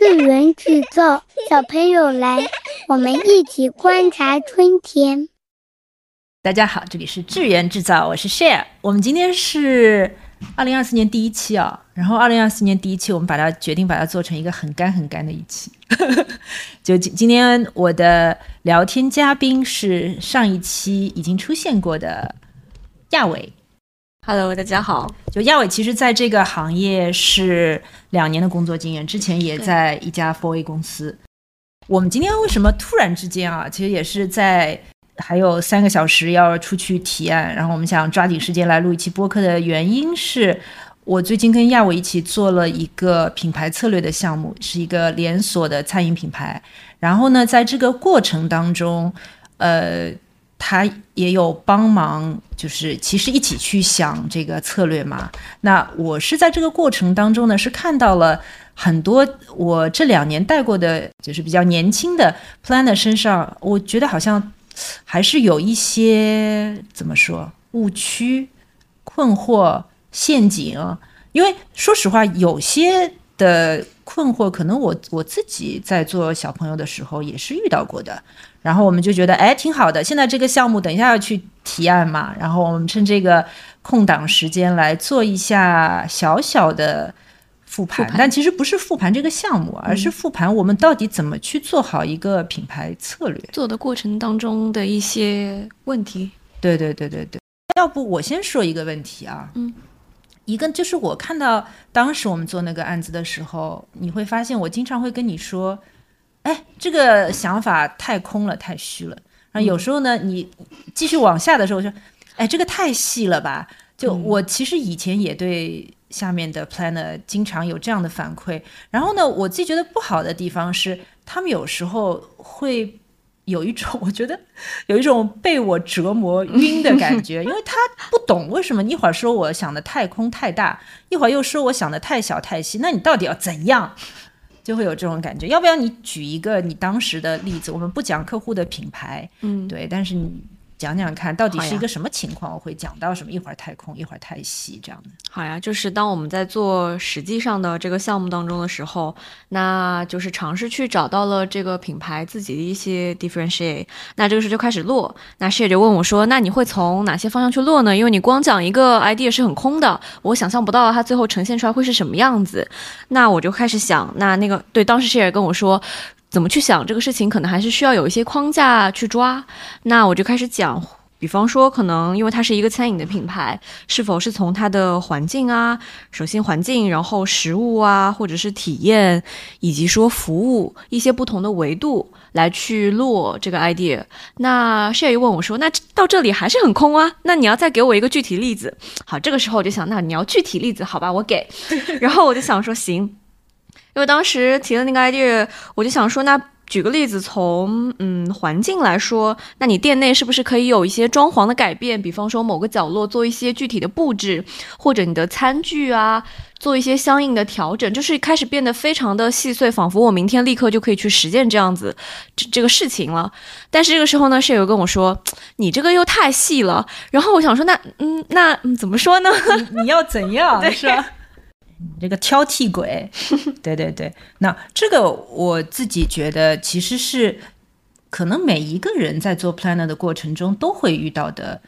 自然制造，小朋友来，我们一起观察春天。大家好，这里是智源制造，我是 Share。我们今天是二零二四年第一期啊，然后二零二四年第一期，我们把它决定把它做成一个很干很干的一期。就今今天我的聊天嘉宾是上一期已经出现过的亚伟。Hello，大家好。就亚伟其实在这个行业是两年的工作经验，之前也在一家 for a 公司。我们今天为什么突然之间啊，其实也是在还有三个小时要出去提案，然后我们想抓紧时间来录一期播客的原因是，我最近跟亚伟一起做了一个品牌策略的项目，是一个连锁的餐饮品牌。然后呢，在这个过程当中，呃。他也有帮忙，就是其实一起去想这个策略嘛。那我是在这个过程当中呢，是看到了很多我这两年带过的，就是比较年轻的 planner 身上，我觉得好像还是有一些怎么说误区、困惑、陷阱。因为说实话，有些的困惑，可能我我自己在做小朋友的时候也是遇到过的。然后我们就觉得，哎，挺好的。现在这个项目等一下要去提案嘛，然后我们趁这个空档时间来做一下小小的复盘。复盘但其实不是复盘这个项目，而是复盘我们到底怎么去做好一个品牌策略。做的过程当中的一些问题，对对对对对。要不我先说一个问题啊，嗯，一个就是我看到当时我们做那个案子的时候，你会发现我经常会跟你说。哎，这个想法太空了，太虚了。然后有时候呢，你继续往下的时候说，哎，这个太细了吧？就我其实以前也对下面的 planner 经常有这样的反馈。然后呢，我自己觉得不好的地方是，他们有时候会有一种，我觉得有一种被我折磨晕的感觉，因为他不懂为什么一会儿说我想的太空太大，一会儿又说我想的太小太细，那你到底要怎样？就会有这种感觉，要不要你举一个你当时的例子？我们不讲客户的品牌，嗯，对，但是你讲讲看到底是一个什么情况？我会讲到什么，一会儿太空，一会儿太细，这样的。好呀，就是当我们在做实际上的这个项目当中的时候，那就是尝试去找到了这个品牌自己的一些 differentiate。那这个时候就开始落，那 share 就问我说：“那你会从哪些方向去落呢？因为你光讲一个 idea 是很空的，我想象不到它最后呈现出来会是什么样子。”那我就开始想，那那个对，当时 share 跟我说。怎么去想这个事情，可能还是需要有一些框架去抓。那我就开始讲，比方说，可能因为它是一个餐饮的品牌，是否是从它的环境啊，首先环境，然后食物啊，或者是体验，以及说服务一些不同的维度来去落这个 idea。那 share 又问我说，那到这里还是很空啊？那你要再给我一个具体例子。好，这个时候我就想，那你要具体例子，好吧，我给。然后我就想说，行。因为当时提的那个 idea，我就想说，那举个例子，从嗯环境来说，那你店内是不是可以有一些装潢的改变？比方说某个角落做一些具体的布置，或者你的餐具啊，做一些相应的调整，就是开始变得非常的细碎，仿佛我明天立刻就可以去实践这样子这这个事情了。但是这个时候呢，室友跟我说，你这个又太细了。然后我想说，那嗯那、嗯、怎么说呢？你要怎样 是吧？这个挑剔鬼，对对对，那这个我自己觉得其实是可能每一个人在做 planner 的过程中都会遇到的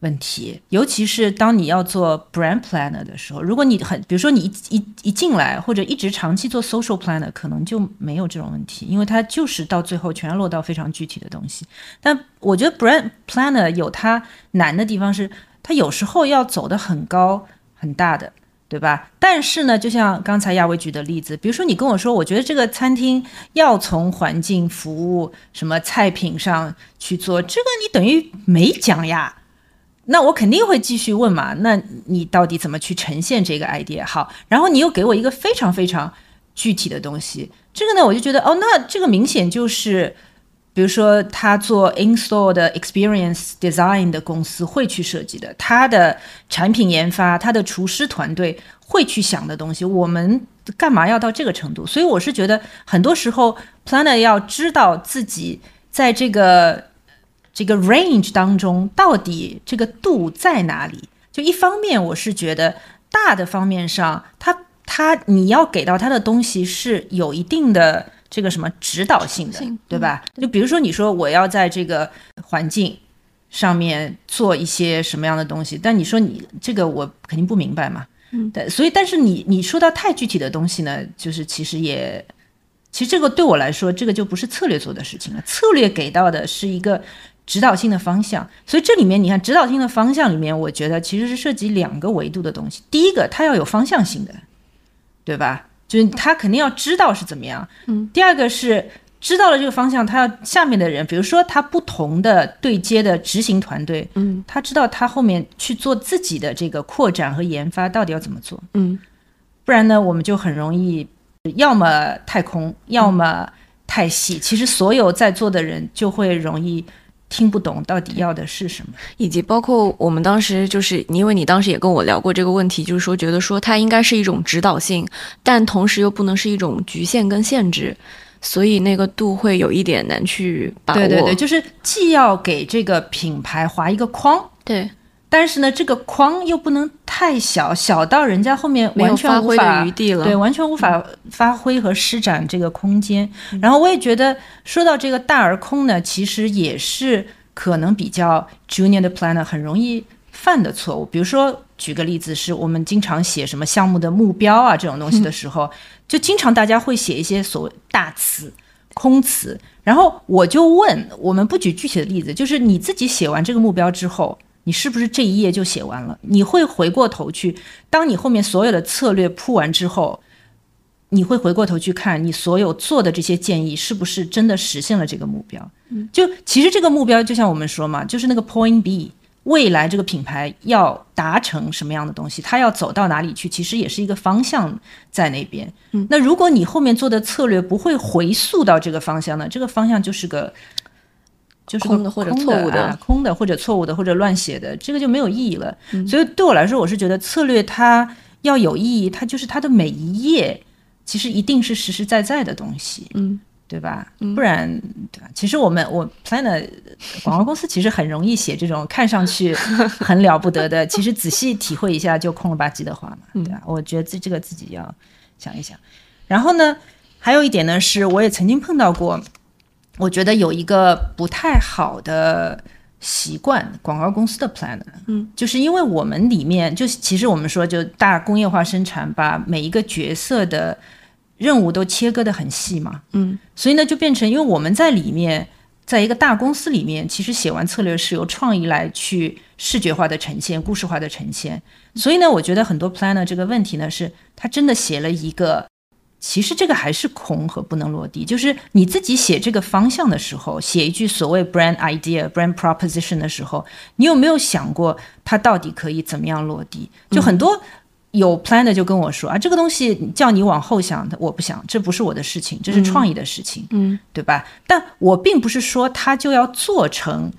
问题，尤其是当你要做 brand planner 的时候，如果你很，比如说你一一一进来或者一直长期做 social planner，可能就没有这种问题，因为它就是到最后全落到非常具体的东西。但我觉得 brand planner 有它难的地方是，它有时候要走得很高很大的。对吧？但是呢，就像刚才亚伟举的例子，比如说你跟我说，我觉得这个餐厅要从环境、服务、什么菜品上去做，这个你等于没讲呀。那我肯定会继续问嘛。那你到底怎么去呈现这个 idea？好，然后你又给我一个非常非常具体的东西，这个呢，我就觉得哦，那这个明显就是。比如说，他做 in-store 的 experience design 的公司会去设计的，他的产品研发、他的厨师团队会去想的东西，我们干嘛要到这个程度？所以我是觉得，很多时候 planner 要知道自己在这个这个 range 当中到底这个度在哪里。就一方面，我是觉得大的方面上，他他你要给到他的东西是有一定的这个什么指导性的，对吧？就比如说你说我要在这个环境上面做一些什么样的东西，但你说你这个我肯定不明白嘛，嗯，对，所以但是你你说到太具体的东西呢，就是其实也其实这个对我来说，这个就不是策略做的事情了，策略给到的是一个。指导性的方向，所以这里面你看，指导性的方向里面，我觉得其实是涉及两个维度的东西。第一个，它要有方向性的，对吧？就是他肯定要知道是怎么样。嗯。第二个是知道了这个方向，他要下面的人，比如说他不同的对接的执行团队，嗯，他知道他后面去做自己的这个扩展和研发到底要怎么做。嗯。不然呢，我们就很容易要么太空，要么太细。其实所有在座的人就会容易。听不懂到底要的是什么，以及包括我们当时就是，因为你当时也跟我聊过这个问题，就是说觉得说它应该是一种指导性，但同时又不能是一种局限跟限制，所以那个度会有一点难去把握。对对对，就是既要给这个品牌划一个框，对。但是呢，这个框又不能太小，小到人家后面完全无法余地了，对，完全无法发挥和施展这个空间。然后我也觉得，说到这个大而空呢，其实也是可能比较 junior 的 planner 很容易犯的错误。比如说，举个例子，是我们经常写什么项目的目标啊这种东西的时候，就经常大家会写一些所谓大词、空词。然后我就问，我们不举具体的例子，就是你自己写完这个目标之后。你是不是这一页就写完了？你会回过头去，当你后面所有的策略铺完之后，你会回过头去看你所有做的这些建议是不是真的实现了这个目标？嗯，就其实这个目标就像我们说嘛，就是那个 Point B，未来这个品牌要达成什么样的东西，它要走到哪里去，其实也是一个方向在那边。嗯，那如果你后面做的策略不会回溯到这个方向呢？这个方向就是个。就是空的或者错误的，空的或者错误的或者乱写的，这个就没有意义了。所以对我来说，我是觉得策略它要有意义，它就是它的每一页其实一定是实实在在的东西，嗯，对吧？不然，对吧？其实我们我 Planner 广告公司其实很容易写这种看上去很了不得的，其实仔细体会一下就空了吧唧的话嘛，对吧？我觉得这这个自己要想一想。然后呢，还有一点呢，是我也曾经碰到过。我觉得有一个不太好的习惯，广告公司的 plan，嗯，就是因为我们里面就其实我们说就大工业化生产，把每一个角色的任务都切割的很细嘛，嗯，所以呢就变成，因为我们在里面，在一个大公司里面，其实写完策略是由创意来去视觉化的呈现、故事化的呈现，所以呢，我觉得很多 planner 这个问题呢，是他真的写了一个。其实这个还是空和不能落地。就是你自己写这个方向的时候，写一句所谓 brand idea、brand proposition 的时候，你有没有想过它到底可以怎么样落地？就很多有 plan 的就跟我说啊，这个东西叫你往后想，我不想，这不是我的事情，这是创意的事情，嗯，对吧？但我并不是说它就要做成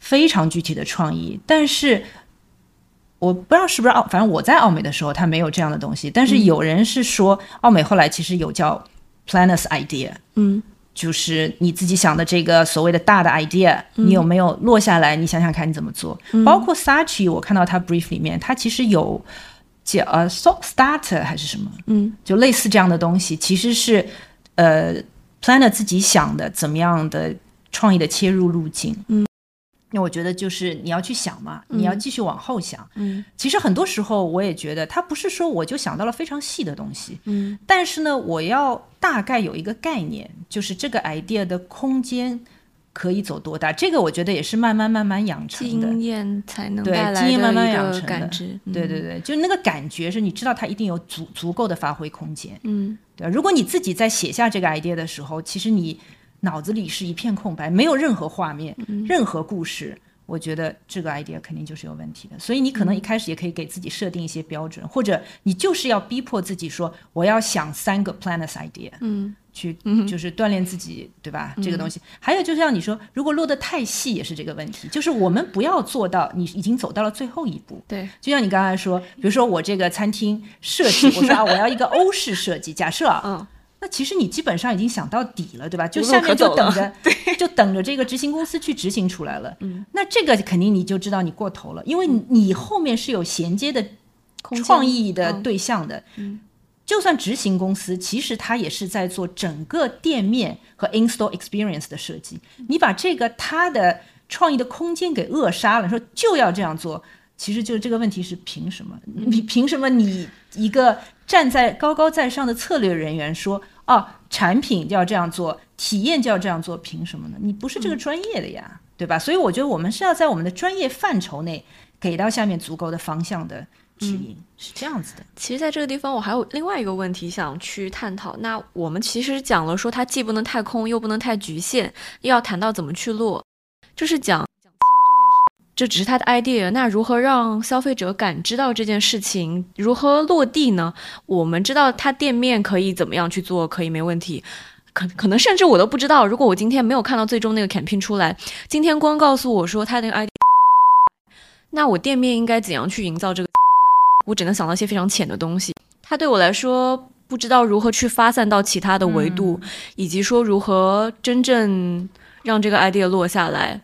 非常具体的创意，但是。我不知道是不是奥，反正我在奥美的时候，它没有这样的东西。但是有人是说，奥美后来其实有叫 planners idea，嗯，就是你自己想的这个所谓的大的 idea，你有没有落下来？你想想看你怎么做？包括 Sachi，我看到他 brief 里面，他其实有叫呃 so starter 还是什么，嗯，就类似这样的东西，其实是呃 planner 自己想的怎么样的创意的切入路径，嗯。那我觉得就是你要去想嘛，你要继续往后想。嗯，其实很多时候我也觉得，他不是说我就想到了非常细的东西。嗯，但是呢，我要大概有一个概念，就是这个 idea 的空间可以走多大。这个我觉得也是慢慢慢慢养成的经验才能对经验慢慢养成的感知。对对对，就那个感觉是你知道它一定有足足够的发挥空间。嗯，对。如果你自己在写下这个 idea 的时候，其实你。脑子里是一片空白，没有任何画面，任何故事。我觉得这个 idea 肯定就是有问题的。所以你可能一开始也可以给自己设定一些标准，或者你就是要逼迫自己说，我要想三个 planners idea，嗯，去就是锻炼自己，对吧？这个东西。还有就像你说，如果落得太细也是这个问题，就是我们不要做到你已经走到了最后一步。对，就像你刚才说，比如说我这个餐厅设计，我说啊，我要一个欧式设计，假设啊。嗯。那其实你基本上已经想到底了，对吧？就下面就等着，就等着这个执行公司去执行出来了。嗯，那这个肯定你就知道你过头了，因为你后面是有衔接的创意的对象的。嗯，就算执行公司，其实它也是在做整个店面和 in store experience 的设计。你把这个它的创意的空间给扼杀了，说就要这样做，其实就这个问题是凭什么？你凭什么你一个站在高高在上的策略人员说，哦，产品就要这样做，体验就要这样做，凭什么呢？你不是这个专业的呀，对吧？所以我觉得我们是要在我们的专业范畴内给到下面足够的方向的。指引是这样子的。其实，在这个地方，我还有另外一个问题想去探讨。那我们其实讲了，说它既不能太空，又不能太局限，又要谈到怎么去落，就是讲这只是他的 idea。那如何让消费者感知到这件事情？如何落地呢？我们知道他店面可以怎么样去做，可以没问题。可可能甚至我都不知道，如果我今天没有看到最终那个 campaign 出来，今天光告诉我说他那个 idea，那我店面应该怎样去营造这个？我只能想到一些非常浅的东西，它对我来说不知道如何去发散到其他的维度，以及说如何真正让这个 idea 落下来。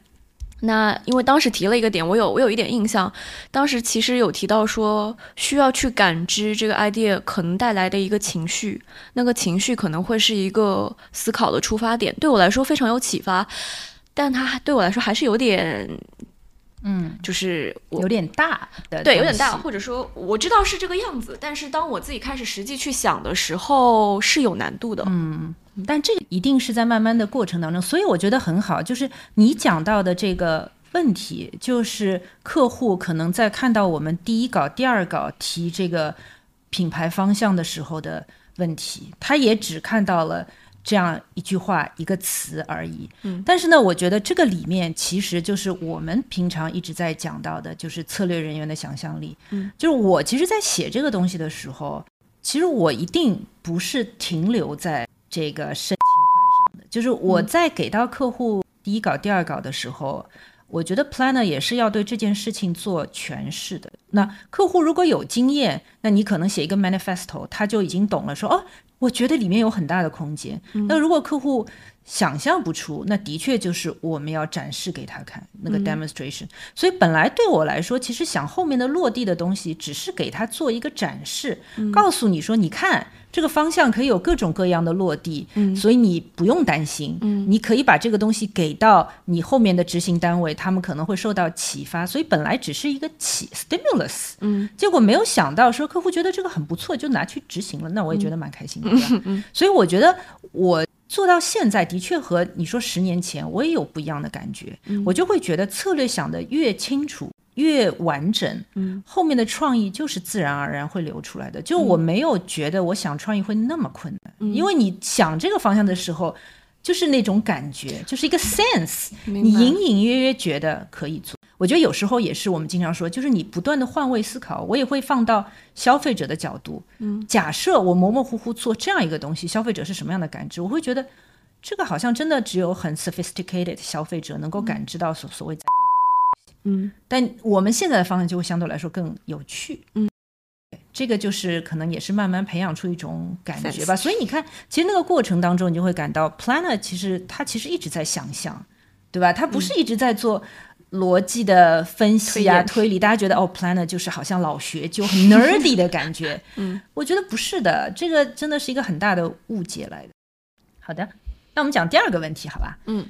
那因为当时提了一个点，我有我有一点印象，当时其实有提到说需要去感知这个 idea 可能带来的一个情绪，那个情绪可能会是一个思考的出发点，对我来说非常有启发，但它对我来说还是有点。嗯，就是有点大的，对，有点大，或者说我知道是这个样子，但是当我自己开始实际去想的时候，是有难度的。嗯，但这个一定是在慢慢的过程当中，所以我觉得很好，就是你讲到的这个问题，就是客户可能在看到我们第一稿、第二稿提这个品牌方向的时候的问题，他也只看到了。这样一句话一个词而已，嗯，但是呢，我觉得这个里面其实就是我们平常一直在讲到的，就是策略人员的想象力，嗯，就是我其实，在写这个东西的时候，其实我一定不是停留在这个申情块上的，就是我在给到客户第一稿、第二稿的时候，我觉得 planner 也是要对这件事情做诠释的。那客户如果有经验，那你可能写一个 manifesto，他就已经懂了，说哦。我觉得里面有很大的空间。那如果客户想象不出，那的确就是我们要展示给他看那个 demonstration。所以本来对我来说，其实想后面的落地的东西，只是给他做一个展示，告诉你说，你看。这个方向可以有各种各样的落地，嗯，所以你不用担心，嗯，你可以把这个东西给到你后面的执行单位，他们可能会受到启发。所以本来只是一个启 stimulus，嗯，结果没有想到说客户觉得这个很不错，就拿去执行了，那我也觉得蛮开心的。嗯，所以我觉得我做到现在的确和你说十年前我也有不一样的感觉，我就会觉得策略想的越清楚。越完整，嗯，后面的创意就是自然而然会流出来的。就我没有觉得我想创意会那么困难，因为你想这个方向的时候，就是那种感觉，就是一个 sense，你隐隐约约觉得可以做。我觉得有时候也是我们经常说，就是你不断的换位思考。我也会放到消费者的角度，嗯，假设我模模糊糊做这样一个东西，消费者是什么样的感知？我会觉得这个好像真的只有很 sophisticated 消费者能够感知到所所谓在。嗯，但我们现在的方向就会相对来说更有趣。嗯，这个就是可能也是慢慢培养出一种感觉吧。所以你看，其实那个过程当中，你就会感到 planner 其实他其实一直在想象，对吧？他不是一直在做逻辑的分析啊、推理。大家觉得哦，planner 就是好像老学究、很 nerdy 的感觉。嗯，我觉得不是的，这个真的是一个很大的误解来的。好的，那我们讲第二个问题，好吧？嗯。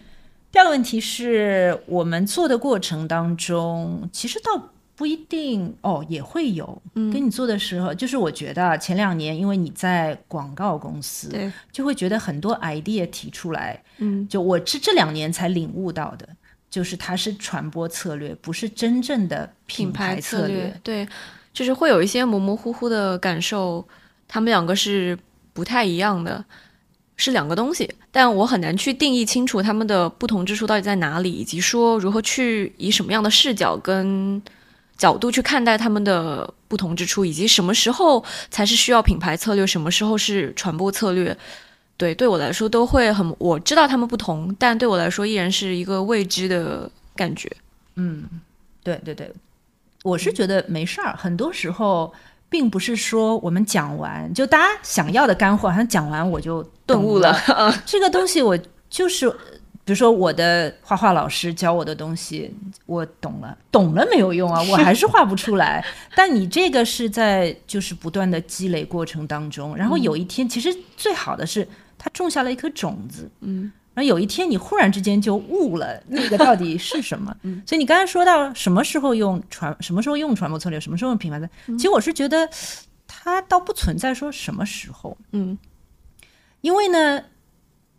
第二个问题是我们做的过程当中，其实倒不一定哦，也会有。嗯，跟你做的时候，就是我觉得前两年，因为你在广告公司，对，就会觉得很多 idea 提出来，嗯，就我是这两年才领悟到的，就是它是传播策略，不是真正的品牌策略。对，就是会有一些模模糊糊的感受，他们两个是不太一样的。是两个东西，但我很难去定义清楚它们的不同之处到底在哪里，以及说如何去以什么样的视角跟角度去看待它们的不同之处，以及什么时候才是需要品牌策略，什么时候是传播策略。对，对我来说都会很，我知道它们不同，但对我来说依然是一个未知的感觉。嗯，对对对，我是觉得没事儿，很多时候。并不是说我们讲完就大家想要的干货，好像讲完我就顿悟了。这个东西我就是比如说我的画画老师教我的东西，我懂了，懂了没有用啊，我还是画不出来。但你这个是在就是不断的积累过程当中，然后有一天，其实最好的是他种下了一颗种子，嗯，然后有一天你忽然之间就悟了 那个到底是什么。所以你刚才说到什么时候用传，什么时候用传播策略，什么时候用品牌的，其实我是觉得它倒不存在说什么时候，嗯，因为呢，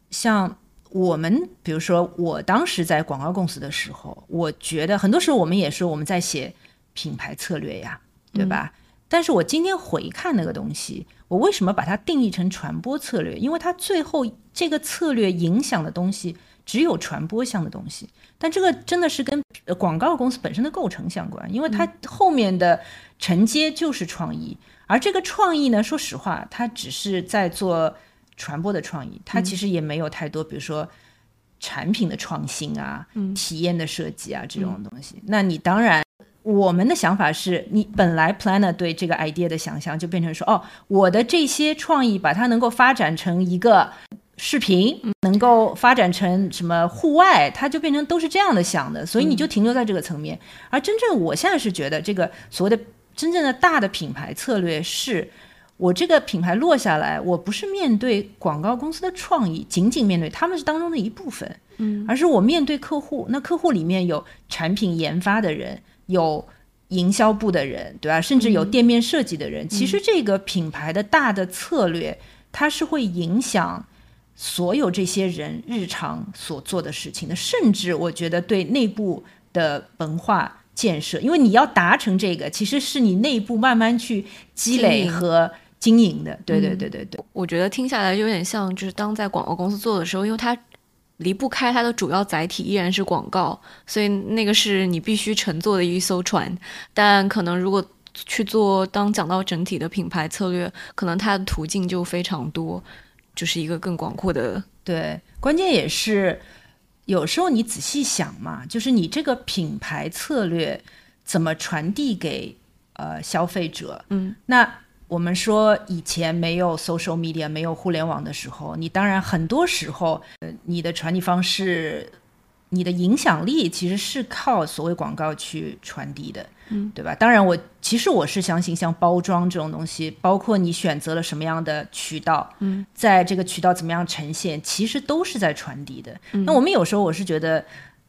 像。我们比如说，我当时在广告公司的时候，我觉得很多时候我们也是我们在写品牌策略呀，对吧？但是我今天回看那个东西，我为什么把它定义成传播策略？因为它最后这个策略影响的东西只有传播项的东西，但这个真的是跟广告公司本身的构成相关，因为它后面的承接就是创意，而这个创意呢，说实话，它只是在做。传播的创意，它其实也没有太多，比如说产品的创新啊、体验的设计啊这种东西。那你当然，我们的想法是你本来 planner 对这个 idea 的想象就变成说，哦，我的这些创意把它能够发展成一个视频，能够发展成什么户外，它就变成都是这样的想的，所以你就停留在这个层面。而真正我现在是觉得，这个所谓的真正的大的品牌策略是。我这个品牌落下来，我不是面对广告公司的创意，仅仅面对他们是当中的一部分，嗯，而是我面对客户。那客户里面有产品研发的人，有营销部的人，对吧？甚至有店面设计的人。其实这个品牌的大的策略，它是会影响所有这些人日常所做的事情的，甚至我觉得对内部的文化。建设，因为你要达成这个，其实是你内部慢慢去积累和。经营的，对对对对对，我觉得听下来就有点像，就是当在广告公司做的时候，因为它离不开它的主要载体依然是广告，所以那个是你必须乘坐的一艘船。但可能如果去做，当讲到整体的品牌策略，可能它的途径就非常多，就是一个更广阔的。对，关键也是有时候你仔细想嘛，就是你这个品牌策略怎么传递给呃消费者？嗯，那。我们说以前没有 social media，没有互联网的时候，你当然很多时候，呃，你的传递方式，你的影响力其实是靠所谓广告去传递的，嗯，对吧？当然，我其实我是相信，像包装这种东西，包括你选择了什么样的渠道，嗯，在这个渠道怎么样呈现，其实都是在传递的。那我们有时候我是觉得，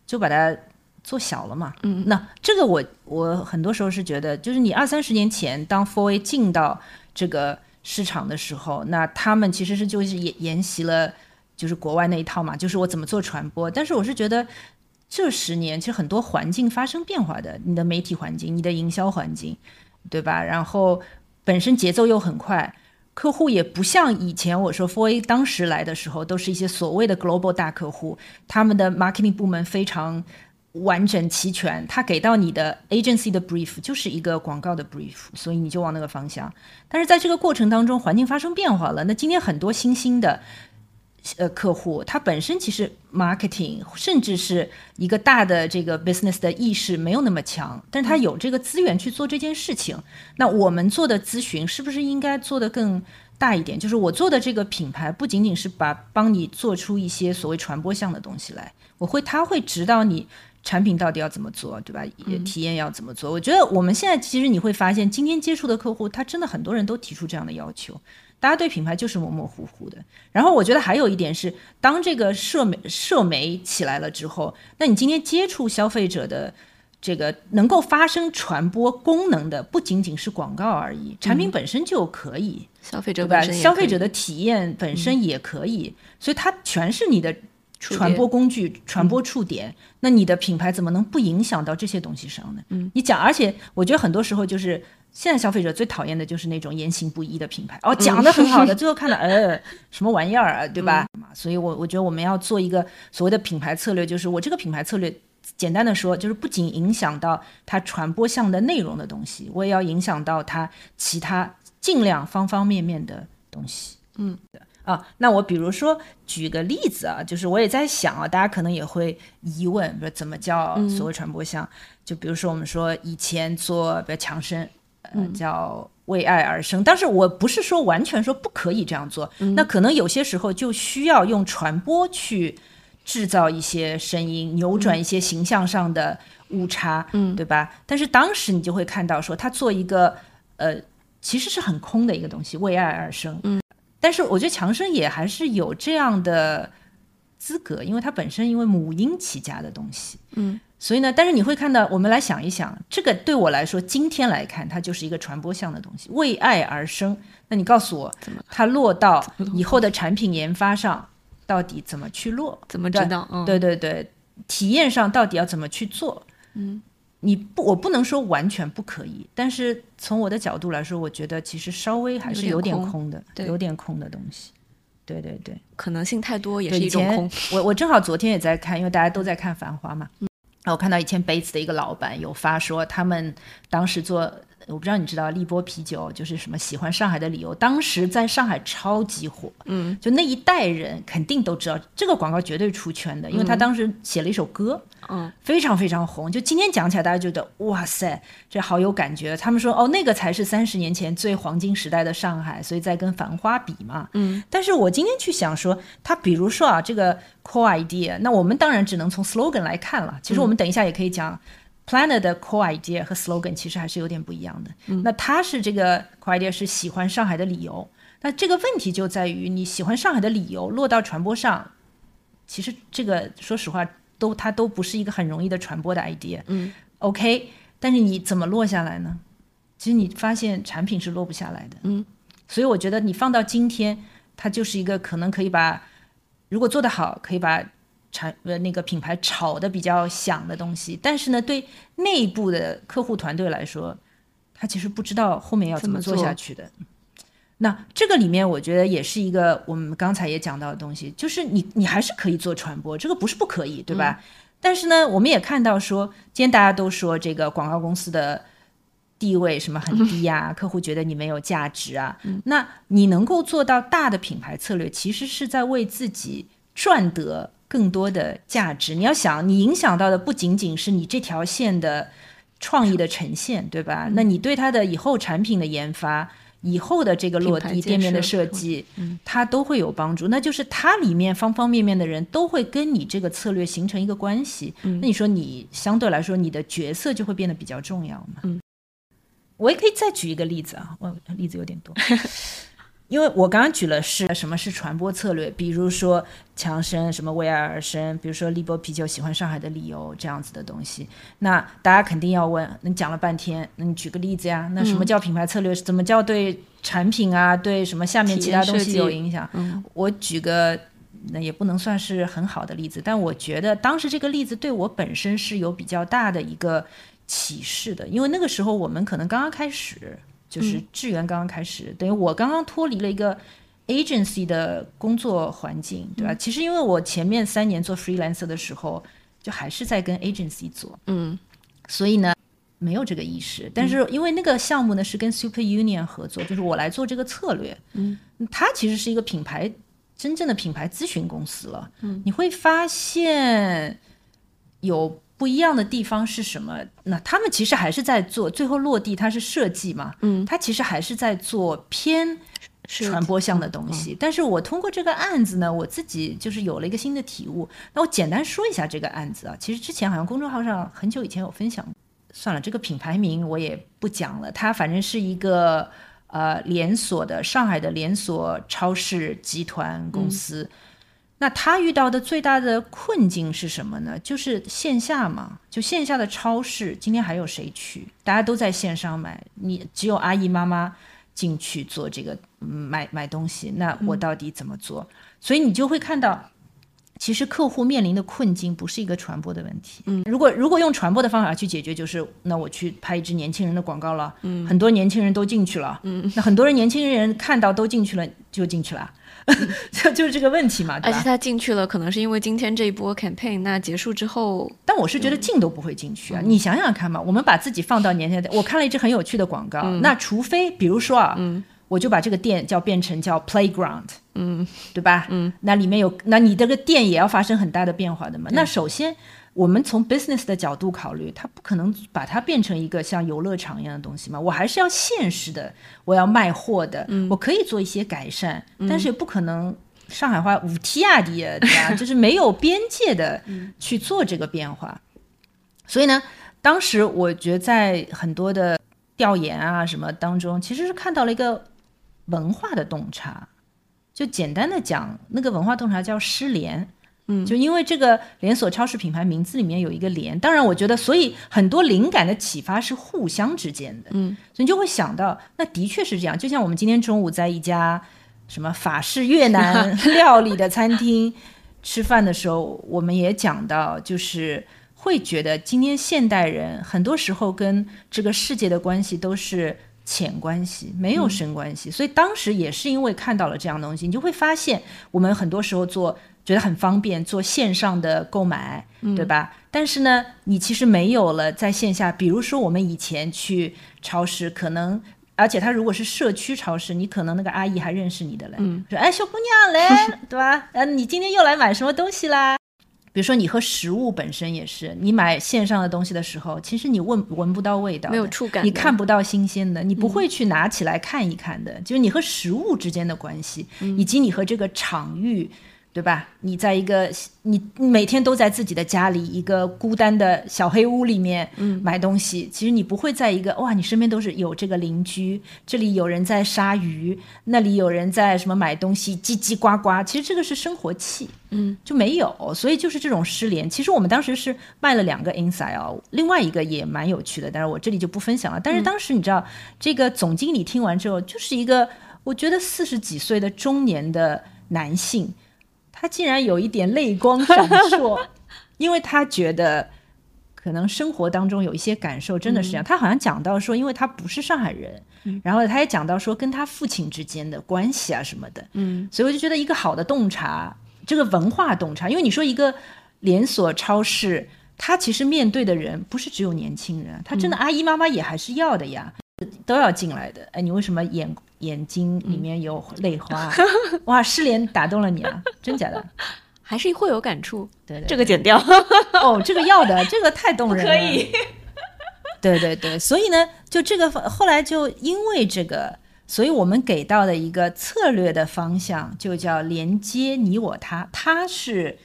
就把它。做小了嘛？嗯，那这个我我很多时候是觉得，就是你二三十年前当 Four A 进到这个市场的时候，那他们其实是就是沿沿袭了就是国外那一套嘛，就是我怎么做传播。但是我是觉得这十年其实很多环境发生变化的，你的媒体环境、你的营销环境，对吧？然后本身节奏又很快，客户也不像以前我说 Four A 当时来的时候，都是一些所谓的 global 大客户，他们的 marketing 部门非常。完整齐全，他给到你的 agency 的 brief 就是一个广告的 brief，所以你就往那个方向。但是在这个过程当中，环境发生变化了。那今天很多新兴的呃客户，他本身其实 marketing 甚至是一个大的这个 business 的意识没有那么强，但是他有这个资源去做这件事情。那我们做的咨询是不是应该做的更大一点？就是我做的这个品牌不仅仅是把帮你做出一些所谓传播项的东西来，我会他会指导你。产品到底要怎么做，对吧？体验要怎么做？我觉得我们现在其实你会发现，今天接触的客户，他真的很多人都提出这样的要求。大家对品牌就是模模糊糊的。然后我觉得还有一点是，当这个社媒社媒起来了之后，那你今天接触消费者的这个能够发生传播功能的，不仅仅是广告而已，产品本身就可以，消费者本身？消费者的体验本身也可以，所以它全是你的。传播工具、传播触点，那你的品牌怎么能不影响到这些东西上呢？嗯，你讲，而且我觉得很多时候就是现在消费者最讨厌的就是那种言行不一的品牌。哦，讲的很好的，最后看了 呃什么玩意儿啊，对吧？所以我我觉得我们要做一个所谓的品牌策略，就是我这个品牌策略，简单的说，就是不仅影响到它传播项的内容的东西，我也要影响到它其他尽量方方面面的东西。嗯。啊，那我比如说举个例子啊，就是我也在想啊，大家可能也会疑问，比如怎么叫所谓传播项？就比如说我们说以前做比如强生，呃，叫为爱而生，但是我不是说完全说不可以这样做，那可能有些时候就需要用传播去制造一些声音，扭转一些形象上的误差，嗯对吧？但是当时你就会看到说，他做一个呃，其实是很空的一个东西，为爱而生。嗯，但是我觉得强生也还是有这样的资格，因为他本身因为母婴起家的东西，嗯，所以呢，但是你会看到，我们来想一想，这个对我来说，今天来看，它就是一个传播项的东西，为爱而生。那你告诉我，它落到以后的产品研发上，到底怎么去落？怎么知道？嗯，对对对，体验上到底要怎么去做？嗯，你不，我不能说完全不可以，但是从我的角度来说，我觉得其实稍微还是有点空空的，有点空的东西。对对对，可能性太多也是一种空。我我正好昨天也在看，因为大家都在看《繁花》嘛。然后我看到以前杯子的一个老板有发说，他们当时做，我不知道你知道立波啤酒就是什么喜欢上海的理由，当时在上海超级火，嗯，就那一代人肯定都知道这个广告绝对出圈的，因为他当时写了一首歌，嗯，非常非常红。就今天讲起来，大家觉得哇塞，这好有感觉。他们说哦，那个才是三十年前最黄金时代的上海，所以在跟繁花比嘛。嗯，但是我今天去想说，他比如说啊，这个 core idea，那我们当然只能从 slogan 来看了。其实我们等一下也可以讲。Planner 的 core idea 和 slogan 其实还是有点不一样的。那它是这个 core idea 是喜欢上海的理由，那这个问题就在于你喜欢上海的理由落到传播上，其实这个说实话都它都不是一个很容易的传播的 idea。嗯，OK，但是你怎么落下来呢？其实你发现产品是落不下来的。嗯，所以我觉得你放到今天，它就是一个可能可以把，如果做得好，可以把产呃那个品牌炒的比较响的东西，但是呢，对内部的客户团队来说，他其实不知道后面要怎么做下去的。那这个里面，我觉得也是一个我们刚才也讲到的东西，就是你你还是可以做传播，这个不是不可以，对吧？但是呢，我们也看到说，今天大家都说这个广告公司的地位什么很低啊，客户觉得你没有价值啊。那你能够做到大的品牌策略，其实是在为自己赚得更多的价值。你要想，你影响到的不仅仅是你这条线的创意的呈现，对吧？那你对它的以后产品的研发。以后的这个落地店面的设设计，它都会有帮助。那就是它里面方方面面的人都会跟你这个策略形成一个关系。那你说你相对来说你的角色就会变得比较重要嘛？嗯，我也可以再举一个例子啊，我例子有点多。因为我刚刚举了是什么是传播策略，比如说强生什么为爱而生，比如说立波啤酒喜欢上海的理由这样子的东西，那大家肯定要问，那你讲了半天，那你举个例子呀？那什么叫品牌策略？怎么叫对产品啊，对什么下面其他东西有影响？嗯我举个那也不能算是很好的例子，但我觉得当时这个例子对我本身是有比较大的一个启示的，因为那个时候我们可能刚刚开始，就是智源刚刚开始，等于我刚刚脱离了一个 agency 的工作环境，对吧？其实因为我前面三年做 freelancer 的时候，就还是在跟 agency 做，嗯。所以呢。没有这个意识，但是因为那个项目呢是跟 Super Union 合作，就是我来做这个策略，嗯，它其实是一个品牌真正的品牌咨询公司了，嗯，你会发现有不一样的地方是什么？那他们其实还是在做，最后落地它是设计嘛，嗯，它其实还是在做偏传播向的东西。但是我通过这个案子呢，我自己就是有了一个新的体悟。那我简单说一下这个案子啊，其实之前好像公众号上很久以前有分享。算了，这个品牌名我也不讲了，它反正是一个呃连锁的上海的连锁超市集团公司。那他遇到的最大的困境是什么呢？就是线下嘛，就线下的超市，今天还有谁去？大家都在线上买，你只有阿姨妈妈进去做这个、嗯买买东西，那我到底怎么做？所以你就会看到。其实客户面临的困境不是一个传播的问题。嗯，如果如果用传播的方法去解决，就是那我去拍一支年轻人的广告了，嗯，很多年轻人都进去了，嗯，那很多人年轻人看到都进去了，就进去了，就就是这个问题嘛，对吧？而且他进去了，可能是因为今天这一波 campaign，那结束之后，但我是觉得进都不会进去啊！你想想看嘛，我们把自己放到年轻人，我看了一支很有趣的广告，那除非比如说啊，我就把这个店叫变成叫 playground，嗯对吧？嗯，那里面有，那你这个店也要发生很大的变化的嘛。那首先，我们从 business 的角度考虑，它不可能把它变成一个像游乐场一样的东西嘛。我还是要现实的，我要卖货的，我可以做一些改善，但是也不可能上海话无天啊的，对吧？就是没有边界的去做这个变化。所以呢，当时我觉得在很多的调研啊什么当中，其实是看到了一个文化的洞察。就简单的讲，那个文化洞察叫失联。嗯，就因为这个连锁超市品牌名字里面有一个“连”，当然我觉得，所以很多灵感的启发是互相之间的。嗯，所以你就会想到，那的确是这样。就像我们今天中午在一家什么法式越南 料理的餐厅吃饭的时候，我们也讲到，就是会觉得今天现代人很多时候跟这个世界的关系都是浅关系，没有深关系。所以当时也是因为看到了这样东西，你就会发现，我们很多时候做。觉得很方便做线上的购买，对吧？但是呢，你其实没有了在线下。比如说，我们以前去超市，可能而且他如果是社区超市，你可能那个阿姨还认识你的嘞，说：“哎，小姑娘嘞，对吧？呃，你今天又来买什么东西啦？”比如说，你和食物本身也是，你买线上的东西的时候，其实你闻闻不到味道，没有触感，你看不到新鲜的，你不会去拿起来看一看的。就是你和食物之间的关系，以及你和这个场域。对吧？你在一个你每天都在自己的家里一个孤单的小黑屋里面买东西，其实你不会在一个哇，你身边都是有这个邻居，这里有人在杀鱼，那里有人在什么买东西，叽叽呱呱。其实这个是生活气，嗯，就没有，所以就是这种失联。其实我们当时是卖了两个 inside 哦，另外一个也蛮有趣的，但是我这里就不分享了。但是当时你知道，这个总经理听完之后，就是一个我觉得四十几岁的中年的男性。他竟然有一点泪光闪烁，因为他觉得可能生活当中有一些感受真的是这样。他好像讲到说，因为他不是上海人，然后他也讲到说跟他父亲之间的关系啊什么的。嗯，所以我就觉得一个好的洞察，这个文化洞察，因为你说一个连锁超市，他其实面对的人不是只有年轻人，他真的阿姨妈妈也还是要的呀，都要进来的。哎，你为什么眼？眼睛里面有泪花，哇！失联打动了你啊？真假的？还是会有感触？对对，这个剪掉。哦，这个要的，这个太动人了。可以。对对对，所以呢，就这个后来就因为这个，所以我们给到的一个策略的方向就叫连接你我他，他是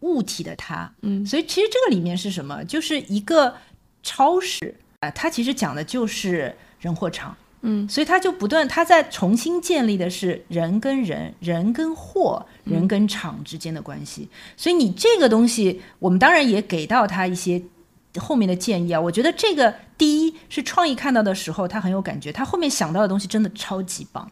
物体的他，嗯，所以其实这个里面是什么？就是一个超市啊，它其实讲的就是人货场。嗯，所以他就不断，他在重新建立的是人跟人、人跟货、人跟厂之间的关系。所以你这个东西，我们当然也给到他一些后面的建议啊。我觉得这个第一是创意看到的时候，他很有感觉，他后面想到的东西真的超级棒，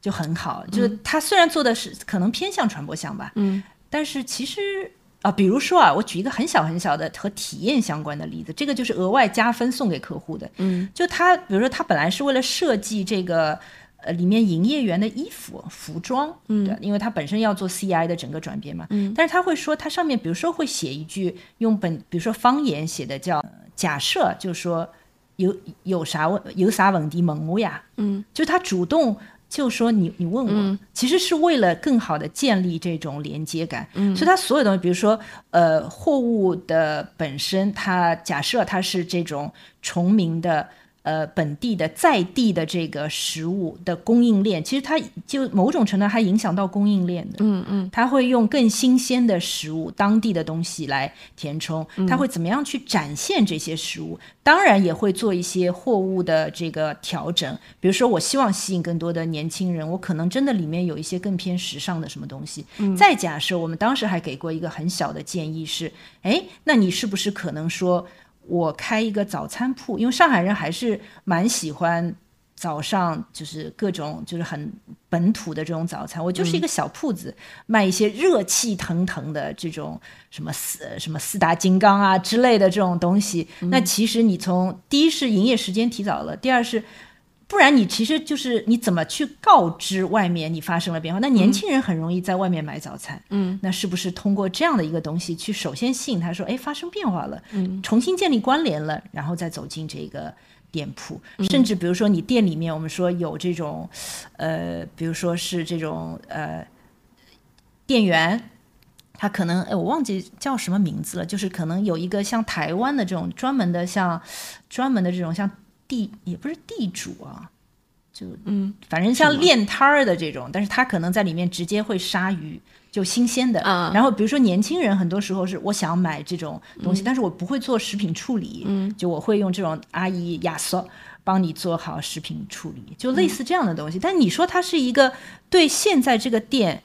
就很好。就是他虽然做的是可能偏向传播项吧，嗯，但是其实。啊，比如说啊，我举一个很小很小的和体验相关的例子，这个就是额外加分送给客户的。嗯，就他，比如说他本来是为了设计这个呃里面营业员的衣服服装，嗯，对，因为他本身要做 CI 的整个转变嘛，嗯，但是他会说，他上面比如说会写一句用本，比如说方言写的叫假设，就是说有有啥问有啥问题问我呀，嗯，就他主动。就说你你问我，其实是为了更好的建立这种连接感，所以它所有东西，比如说呃货物的本身，它假设它是这种重名的。呃，本地的在地的这个食物的供应链，其实它就某种程度还影响到供应链的。嗯嗯，它会用更新鲜的食物、当地的东西来填充。它会怎么样去展现这些食物？当然也会做一些货物的这个调整。比如说，我希望吸引更多的年轻人，我可能真的里面有一些更偏时尚的什么东西。再假设，我们当时还给过一个很小的建议是：哎，那你是不是可能说？我开一个早餐铺，因为上海人还是蛮喜欢早上就是各种就是很本土的这种早餐。我就是一个小铺子，卖一些热气腾腾的这种什么四什么四大金刚啊之类的这种东西。那其实你从第一是营业时间提早了，第二是。不然你其实就是你怎么去告知外面你发生了变化？那年轻人很容易在外面买早餐，嗯，那是不是通过这样的一个东西去首先吸引他说，哎，发生变化了，嗯，重新建立关联了，然后再走进这个店铺，甚至比如说你店里面我们说有这种，呃，比如说是这种呃店员，他可能哎我忘记叫什么名字了，就是可能有一个像台湾的这种专门的像专门的这种像。地也不是地主啊，就嗯反正像练摊儿的这种，但是他可能在里面直接会杀鱼，就新鲜的。啊然后比如说年轻人，很多时候是我想买这种东西，但是我不会做食品处理，嗯就我会用这种阿姨亚索帮你做好食品处理，就类似这样的东西。但你说它是一个对现在这个店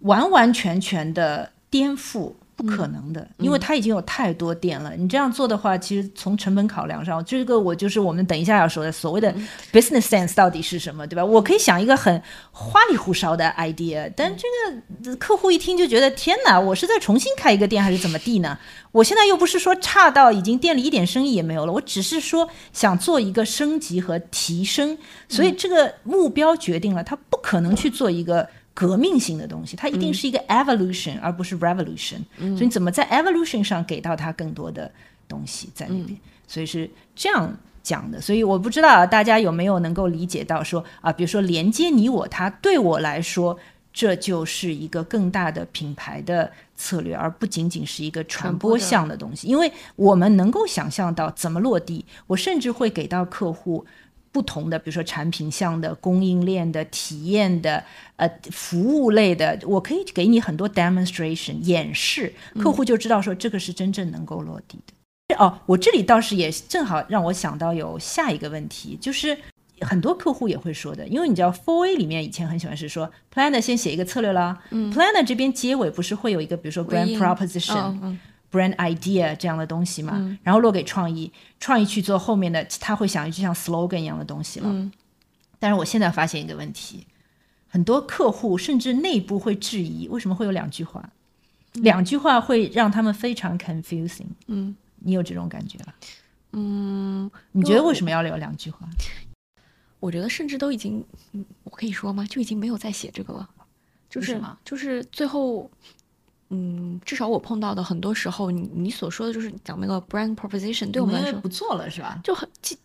完完全全的颠覆。不可能的，因为它已经有太多店了。你这样做的话，其实从成本考量上，这个我就是我们等一下要说的所谓的 business sense 到底是什么，对吧？我可以想一个很花里胡哨的 idea，但这个客户一听就觉得天哪，我是在重新开一个店还是怎么地呢？我现在又不是说差到已经店里一点生意也没有了，我只是说想做一个升级和提升，所以这个目标决定了，他不可能去做一个。革命性的东西，它一定是一个 evolution，、而不是 revolution。所以你怎么在 evolution 上给到它更多的东西在里边？所以是这样讲的。所以我不知道大家有没有能够理解到说啊，比如说连接你我他，对我来说，这就是一个更大的品牌的策略，而不仅仅是一个传播项的东西。因为我们能够想象到怎么落地，我甚至会给到客户。不同的，比如说产品项的、供应链的、体验的、呃服务类的，我可以给你很多 demonstration 演示，客户就知道说这个是真正能够落地的。哦，我这里倒是也正好让我想到有下一个问题，就是很多客户也会说的，因为你知道 Four A 里面以前很喜欢是说 planner 先写一个策略啦、嗯、，planner 这边结尾不是会有一个比如说 grand proposition、哦嗯 brand idea 这样的东西嘛，然后落给创意，创意去做后面的，他会想一句像 slogan 一样的东西了。嗯但是我现在发现一个问题，很多客户甚至内部会质疑，为什么会有两句话？两句话会让他们非常 confusing。嗯，你有这种感觉吗？嗯，你觉得为什么要留两句话？我觉得甚至都已经，嗯我可以说吗？就已经没有再写这个了，就是就是最后，嗯，至少我碰到的很多时候，你你所说的就是讲那个 brand proposition，对我们来说不做了是吧？就很，其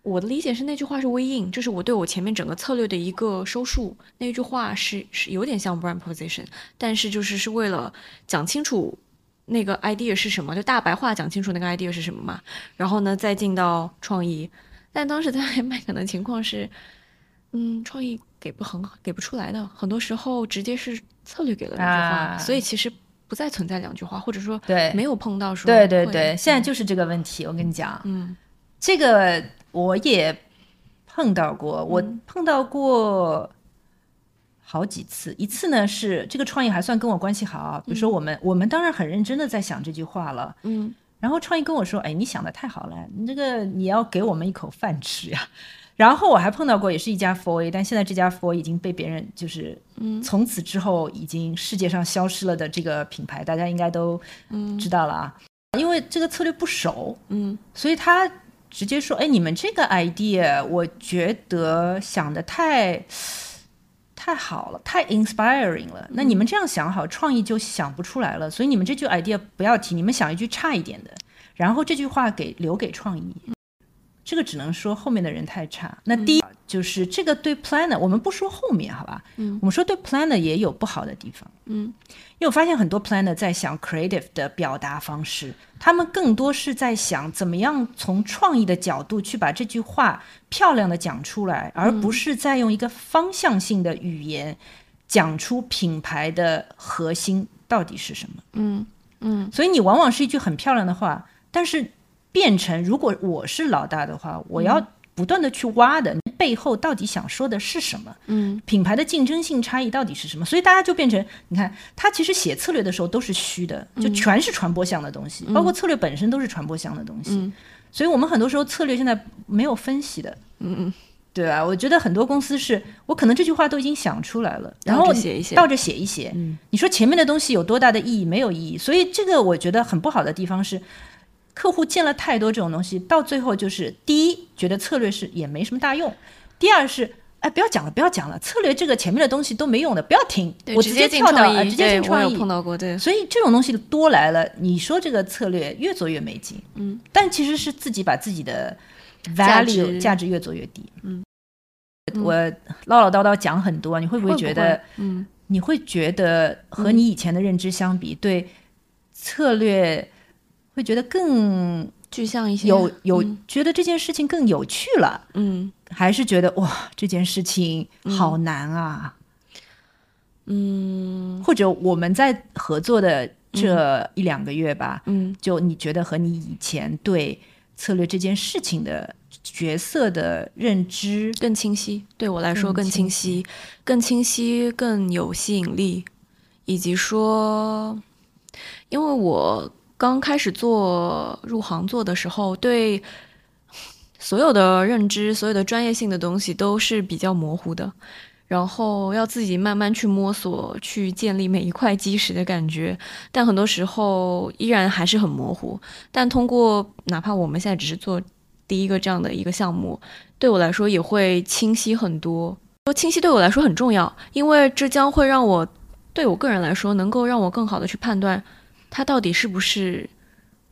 我的理解是那句话是微印，就是我对我前面整个策略的一个收束。那句话是是有点像 brand proposition，但是就是是为了讲清楚那个 idea 是什么，就大白话讲清楚那个 idea 是什么嘛。然后呢，再进到创意。但当时在麦肯的情况是，嗯，创意给不很给不出来的，很多时候直接是策略给了那句话，啊所以其实不再存在两句话，或者说对没有碰到说对对对，现在就是这个问题。我跟你讲，嗯这个我也碰到过，我碰到过好几次。一次呢是这个创意还算跟我关系好啊，比如说我们、我们当然很认真的在想这句话了，嗯然后创意跟我说：“哎，你想的太好了，你这个你要给我们一口饭吃呀。”然后我还碰到过，也是一家 Four A，但现在这家 Four A 已经被别人就是嗯从此之后已经世界上消失了的这个品牌，大家应该都知道了啊。因为这个策略不熟，嗯所以他直接说：“哎，你们这个 idea，我觉得想的太太好了，太 inspiring 了。那你们这样想好，创意就想不出来了。所以你们这句 idea 不要提，你们想一句差一点的，然后这句话给留给创意。这个只能说后面的人太差。那第一、就是这个对 planner，我们不说后面，好吧？嗯我们说对 planner 也有不好的地方。嗯因为我发现很多 planner 在想 creative 的表达方式，他们更多是在想怎么样从创意的角度去把这句话漂亮的讲出来，而不是在用一个方向性的语言讲出品牌的核心到底是什么。嗯嗯所以你往往是一句很漂亮的话，但是变成如果我是老大的话，我要不断的去挖的背后到底想说的是什么。嗯品牌的竞争性差异到底是什么？所以大家就变成，你看，他其实写策略的时候都是虚的，就全是传播项的东西，包括策略本身都是传播项的东西。嗯所以我们很多时候策略现在没有分析的，嗯嗯，对吧？我觉得很多公司是我可能这句话都已经想出来了，然后着写一写倒着写一写。嗯你说前面的东西有多大的意义？没有意义。所以这个我觉得很不好的地方是，客户见了太多这种东西，到最后就是第一觉得策略是也没什么大用，第二是。哎，不要讲了，不要讲了，策略这个前面的东西都没用的，不要听，我直接跳到直接对进创意。我有。碰到过，对，所以这种东西多来了，你说这个策略越做越没劲，嗯，但其实是自己把自己的价 value 值。价值越做越低，嗯，我唠唠叨叨讲很多，你会不会会觉得？会嗯。你会觉得和你以前的认知相比，对策略会觉得更具象一些，有有嗯。觉得这件事情更有趣了，嗯。还是觉得哇这件事情好难啊？嗯。或者我们在合作的这一两个月吧，嗯。就你觉得和你以前对策略这件事情的角色的认知，更清晰，对我来说更更清晰，更清晰，更有吸引力，以及说，因为我刚开始做入行做的时候，对所有的认知、所有的专业性的东西都是比较模糊的。然后要自己慢慢去摸索，去建立每一块基石的感觉，但很多时候依然还是很模糊。但通过哪怕我们现在只是做第一个这样的一个项目，对我来说也会清晰很多。说清晰对我来说很重要，因为这将会让我对我个人来说，能够让我更好的去判断它到底是不是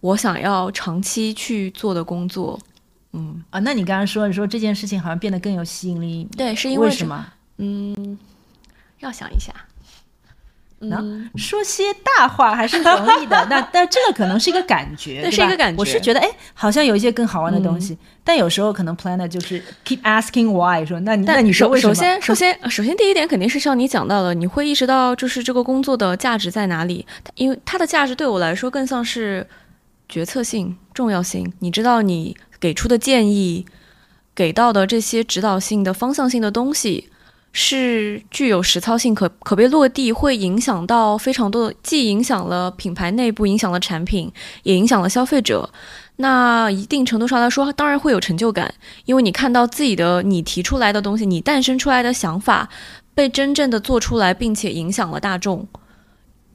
我想要长期去做的工作。嗯，啊，那你刚刚说你说这件事情好像变得更有吸引力，对，是因为什？么？嗯，要想一下。嗯，说些大话还是容易的，那但这个可能是一个感觉，对对吧是一个感觉我是觉得，哎，好像有一些更好玩的东西，但有时候可能 planner 就是 keep asking why，说那你那你说为什么？首先，首先，首先，第一点肯定是像你讲到了，你会意识到就是这个工作的价值在哪里，因为它的价值对我来说更像是决策性、重要性。你知道，你给出的建议、给到的这些指导性的方向性的东西。是具有实操性可可被落地，会影响到非常多的，既影响了品牌内部，影响了产品，也影响了消费者。那一定程度上来说，当然会有成就感，因为你看到自己的你提出来的东西，你诞生出来的想法被真正的做出来，并且影响了大众，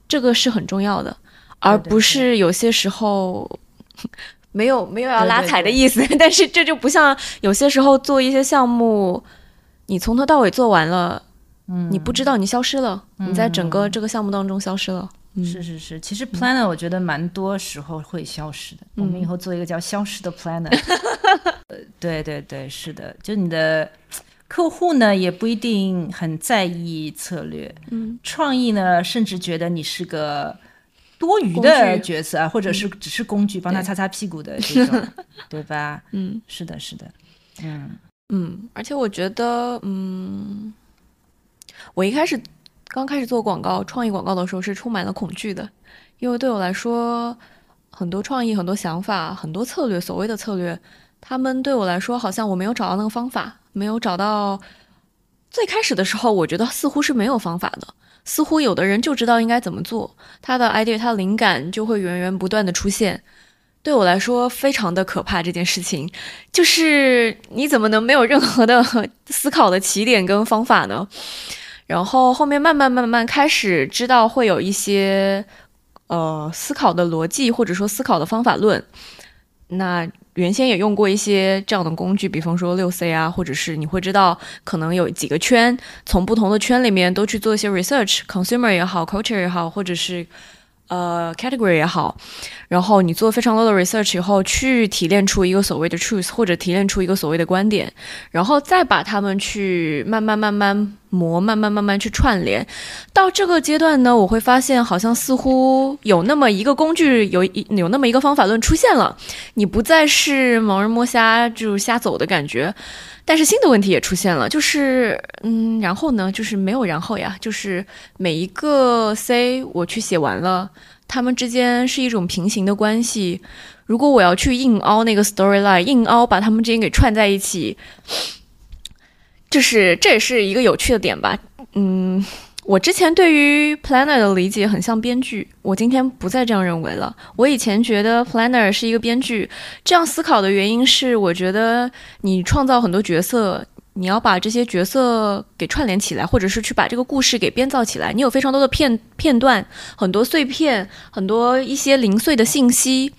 这个是很重要的，而不是有些时候 没有没有要拉踩的意思。但是这就不像有些时候做一些项目，你从头到尾做完了，嗯。你不知道你消失了，你在整个这个项目当中消失了。嗯。是是是，其实 planner 我觉得蛮多时候会消失的。我们以后做一个叫消失的 planner。呃，对对对，是的，就你的客户呢也不一定很在意策略，嗯，创意呢甚至觉得你是个多余的角色啊，或者是只是工具，帮他擦擦屁股的这种，对吧？嗯。是的，是的，嗯嗯，而且我觉得，嗯，我一开始刚开始做广告、创意广告的时候是充满了恐惧的，因为对我来说，很多创意、很多想法、很多策略，所谓的策略，他们对我来说好像我没有找到那个方法，没有找到。最开始的时候，我觉得似乎是没有方法的，似乎有的人就知道应该怎么做，他的 idea、他的灵感就会源源不断的出现。对我来说，非常的可怕这件事情，就是你怎么能没有任何的 思考的起点跟方法呢？然后后面慢慢慢慢开始知道会有一些呃思考的逻辑或者说思考的方法论。那原先也用过一些这样的工具，比方说六 C 啊，或者是你会知道可能有几个圈，从不同的圈里面都去做一些 research，consumer 也好，culture 也好，或者是呃 category 也好，然后你做非常多的 research 以后，去提炼出一个所谓的 truth，或者提炼出一个所谓的观点，然后再把它们去慢慢慢慢磨，慢慢慢慢去串联。到这个阶段呢，我会发现好像似乎有那么一个工具，有一有那么一个方法论出现了，你不再是盲人摸瞎，就是瞎走的感觉。但是新的问题也出现了，就是嗯，然后呢，就是没有然后呀，就是每一个 C 我去写完了，它们之间是一种平行的关系。如果我要去硬凹那个 storyline，硬凹把它们之间给串在一起，就是这也是一个有趣的点吧。嗯，我之前对于 planner 的理解很像编剧，我今天不再这样认为了。我以前觉得 planner 是一个编剧，这样思考的原因是，我觉得你创造很多角色，你要把这些角色给串联起来，或者是去把这个故事给编造起来。你有非常多的片片段，很多碎片，很多一些零碎的信息。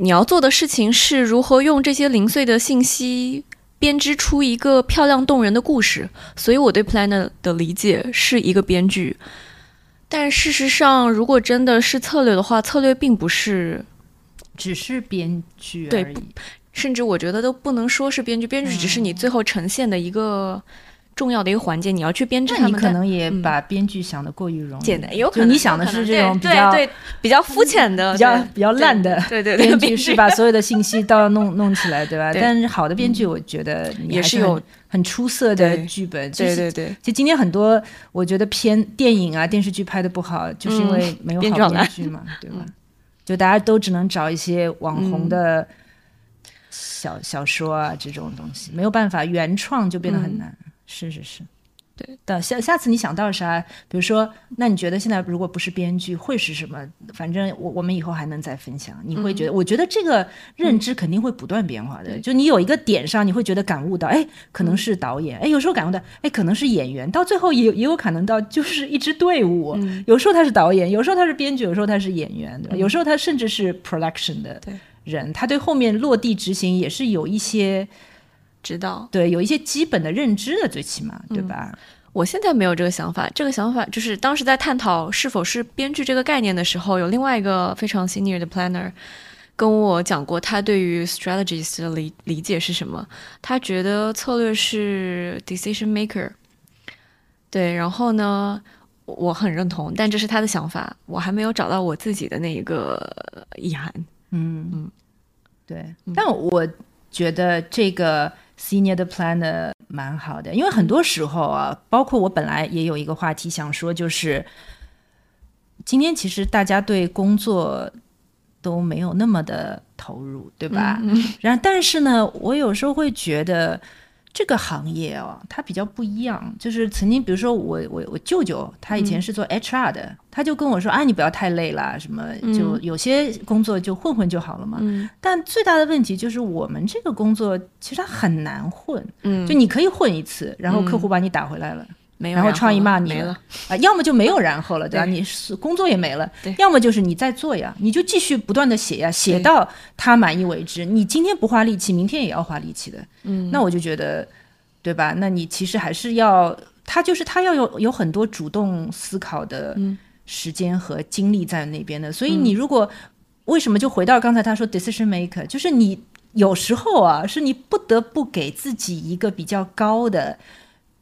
你要做的事情是如何用这些零碎的信息编织出一个漂亮动人的故事。所以我对 planner 的理解是一个编剧。但事实上，如果真的是策略的话，策略并不是，只是编剧对而已。甚至我觉得都不能说是编剧，编剧只是你最后呈现的一个重要的一个环节，你要去编制他们。你可能也嗯把编剧想的过于容易，简单，有可能你想的是这种比较比较肤浅的、比较比较烂的对对对编编剧 是把所有的信息都要弄弄起来，对吧？但是好的编剧，我觉得也是有很出色的剧本。对对对，其实今天很多我觉得片电影啊电视剧拍的不好，就是因为没有好编剧嘛，对吧？就大家都只能找一些网红的小小说啊这种东西，没有办法原创就变得很难。是是是。对的，下下次你想到啥？比如说，那你觉得现在如果不是编剧，会是什么？反正我我们以后还能再分享。你会觉得，我觉得这个认知肯定会不断变化的。就你有一个点上，你会觉得感悟到，哎，可能是导演，哎，有时候感悟到，哎，可能是演员，到最后也也有可能到就是一支队伍。有时候他是导演，有时候他是编剧，有时候他是演员，对吧？有时候他甚至是 production 的对人，他对后面落地执行也是有一些知道。对有一些基本的认知的，最起码对吧？我现在没有这个想法，这个想法就是当时在探讨是否是编剧这个概念的时候，有另外一个非常 senior 的 planner 跟我讲过，他对于 strategies 的理理解是什么？他觉得策略是 decision maker。对，然后呢，我很认同，但这是他的想法，我还没有找到我自己的那一个意涵。嗯嗯，对。但我觉得这个 senior 的 planner 蛮好的，因为很多时候啊，包括我本来也有一个话题想说，就是今天其实大家对工作都没有那么的投入，对吧？然后，但是呢，我有时候会觉得。这个行业哦，它比较不一样。就是曾经，比如说我我我舅舅，他以前是做 HR 的，他就跟我说啊，你不要太累啦，什么就有些工作就混混就好了嘛。嗯但最大的问题就是我们这个工作其实它很难混，嗯，就你可以混一次，然后客户把你打回来了。没有，然后创意骂你没了。啊，要么就没有然后了，对吧？对你是工作也没了对，要么就是你在做呀，你就继续不断的写呀，写到他满意为止。你今天不花力气，明天也要花力气的。嗯，那我就觉得，对吧？那你其实还是要，他就是他要有有很多主动思考的嗯时间和精力在那边的。所以你如果为什么就回到刚才他说 decision maker，就是你有时候啊，是你不得不给自己一个比较高的。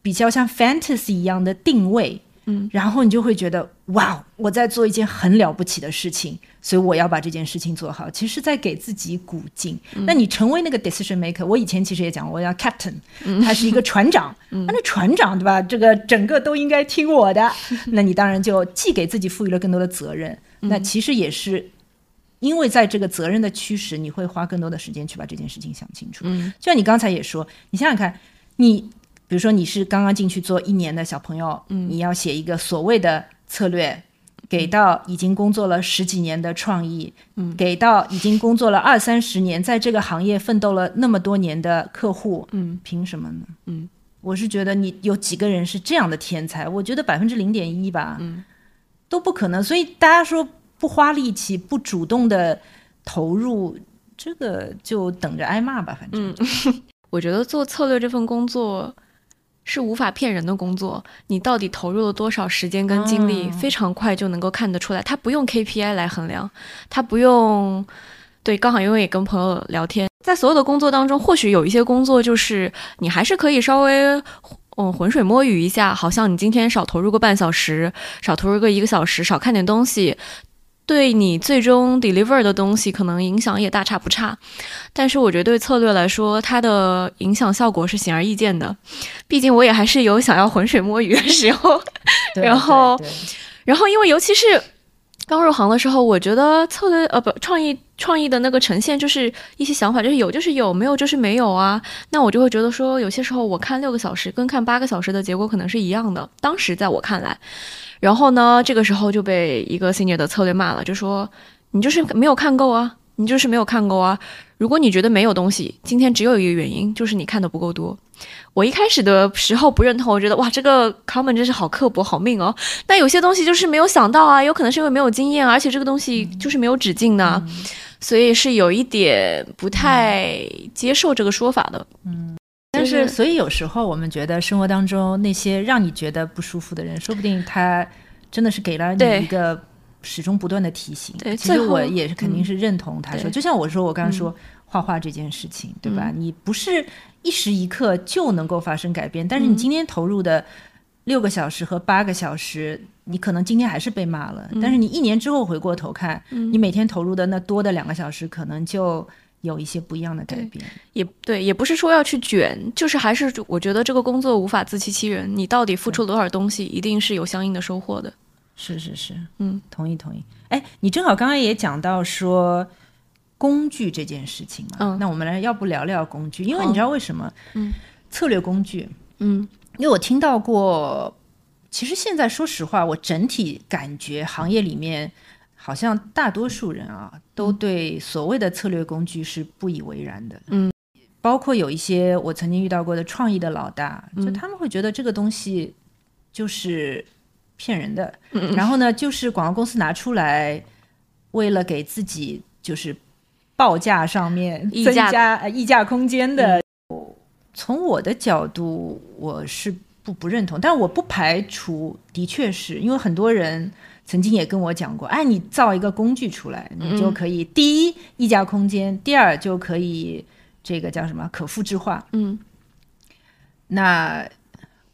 比较像 fantasy 一样的定位，嗯，然后你就会觉得哇，我在做一件很了不起的事情，所以我要把这件事情做好。其实，在给自己鼓劲。那你成为那个 decision maker，我以前其实也讲，我要 captain，他是一个船长，嗯那船长对吧？这个整个都应该听我的，那你当然就既给自己赋予了更多的责任，那其实也是。因为在这个责任的驱使，你会花更多的时间去把这件事情想清楚。嗯，就像你刚才也说，你想想看，你比如说你是刚刚进去做一年的小朋友，嗯，你要写一个所谓的策略，给到已经工作了十几年的创意，嗯，给到已经工作了二三十年，在这个行业奋斗了那么多年的客户，嗯，凭什么呢？嗯，我是觉得你有几个人是这样的天才？我觉得百分之零点一吧，嗯，都不可能。所以大家说不花力气、不主动的投入，这个就等着挨骂吧，反正。我觉得做策略这份工作是无法骗人的工作，你到底投入了多少时间跟精力，哦非常快就能够看得出来。它不用 KPI 来衡量，它不用。对，刚好因为也跟朋友聊天，在所有的工作当中，或许有一些工作就是你还是可以稍微嗯浑水摸鱼一下，好像你今天少投入个半小时，少投入个一个小时，少看点东西，对你最终 deliver 的东西可能影响也大差不差。但是我觉得对策略来说，它的影响效果是显而易见的。毕竟我也还是有想要浑水摸鱼的时候。然后然后因为尤其是刚入行的时候，我觉得策略呃不创意创意的那个呈现就是一些想法，就是有就是有，没有就是没有啊。那我就会觉得说，有些时候我看六个小时跟看八个小时的结果可能是一样的。当时在我看来，然后呢，这个时候就被一个 senior 的策略骂了，就说你就是没有看够啊，你就是没有看够啊。如果你觉得没有东西，今天只有一个原因，就是你看的不够多。我一开始的时候不认同，我觉得哇，这个 comment 真是好刻薄、好命哦。但有些东西就是没有想到啊，有可能是因为没有经验，而且这个东西就是没有止境的，所以是有一点不太接受这个说法的。但，是所以有时候我们觉得生活当中那些让你觉得不舒服的人，说不定他真的是给了你一个始终不断的提醒。对其实我也是肯定是认同他说，对。就像我说，我刚刚说画画这件事情，对吧？你不是一时一刻就能够发生改变，但是你今天投入的六个小时和八个小时，你可能今天还是被骂了，但是你一年之后回过头看，你每天投入的那多的两个小时，可能就有一些不一样的改变。也对，也不是说要去卷，就是还是我觉得这个工作无法自欺欺人，你到底付出了多少东西，一定是有相应的收获的。是是是，嗯，同意同意。哎，你正好刚刚也讲到说工具这件事情嘛，嗯那我们来要不聊聊工具？因为你知道为什么？嗯，策略工具，嗯因为我听到过，其实现在说实话，我整体感觉行业里面好像大多数人啊，都对所谓的策略工具是不以为然的。嗯，包括有一些我曾经遇到过的创意的老大，嗯就他们会觉得这个东西就是骗人的，嗯然后呢，就是广告公司拿出来，为了给自己就是报价上面增溢价溢价空间的。从我的角度，我是不不认同，但我不排除，的确是因为很多人曾经也跟我讲过，哎，你造一个工具出来，你就可以、第一溢价空间，第二就可以这个叫什么可复制化。嗯。那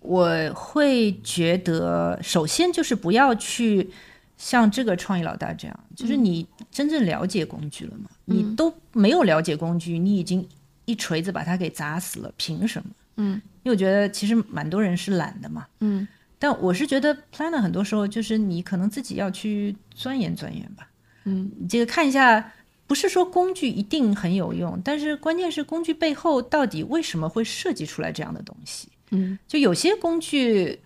我会觉得，首先就是不要去像这个创意老大这样，就是你真正了解工具了吗？你都没有了解工具，你已经一锤子把它给砸死了，凭什么？嗯。因为我觉得其实蛮多人是懒的嘛，嗯但我是觉得 planner 很多时候就是你可能自己要去钻研钻研吧。嗯，这个看一下，不是说工具一定很有用，但是关键是工具背后到底为什么会设计出来这样的东西。嗯就有些工具，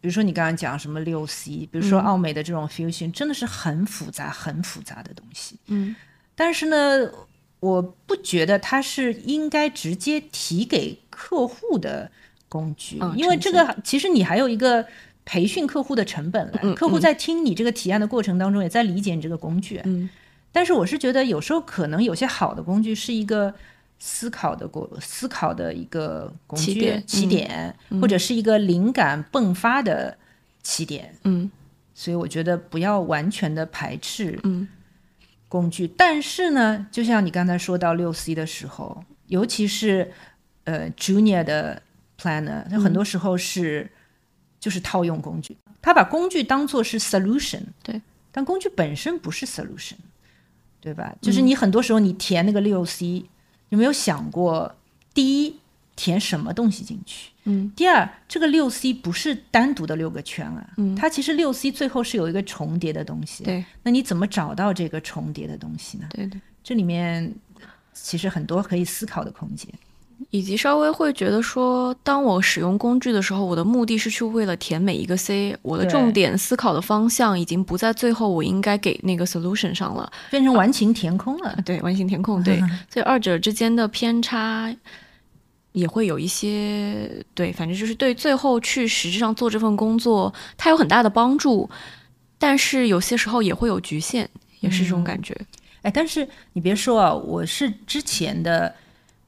比如说你刚刚讲什么六 C，比如说奥美的这种 Fusion，、真的是很复杂、很复杂的东西。嗯但是呢，我不觉得它是应该直接提给客户的工具，嗯因为这个其实你还有一个培训客户的成本客户在听你这个提案的过程当中，也在理解你这个工具。嗯。但是我是觉得有时候可能有些好的工具是一个思考的过思考的一个工具起点起点或者是一个灵感迸发的起点。嗯。所以我觉得不要完全的排斥嗯。工具，但是呢，就像你刚才说到六 C 的时候，尤其是呃 Junior 的 Planner，它很多时候是、就是套用工具，他把工具当做是 solution，对，但工具本身不是 solution，对吧？就是你很多时候你填那个六 C，有没有想过，第一填什么东西进去？嗯第二，这个六 C 不是单独的六个圈啊，嗯它其实六 C 最后是有一个重叠的东西。对，那你怎么找到这个重叠的东西呢？对对。这里面其实很多可以思考的空间。以及稍微会觉得说，当我使用工具的时候，我的目的是去为了填每一个 C，我的重点思考的方向已经不在最后我应该给那个 solution 上了。变成完形填空了。对，完形填空，对，所以二者之间的偏差也会有一些，对，反正就是对最后去实质上做这份工作，它有很大的帮助，但是有些时候也会有局限，也是这种感觉。哎，但是你别说啊，我是之前的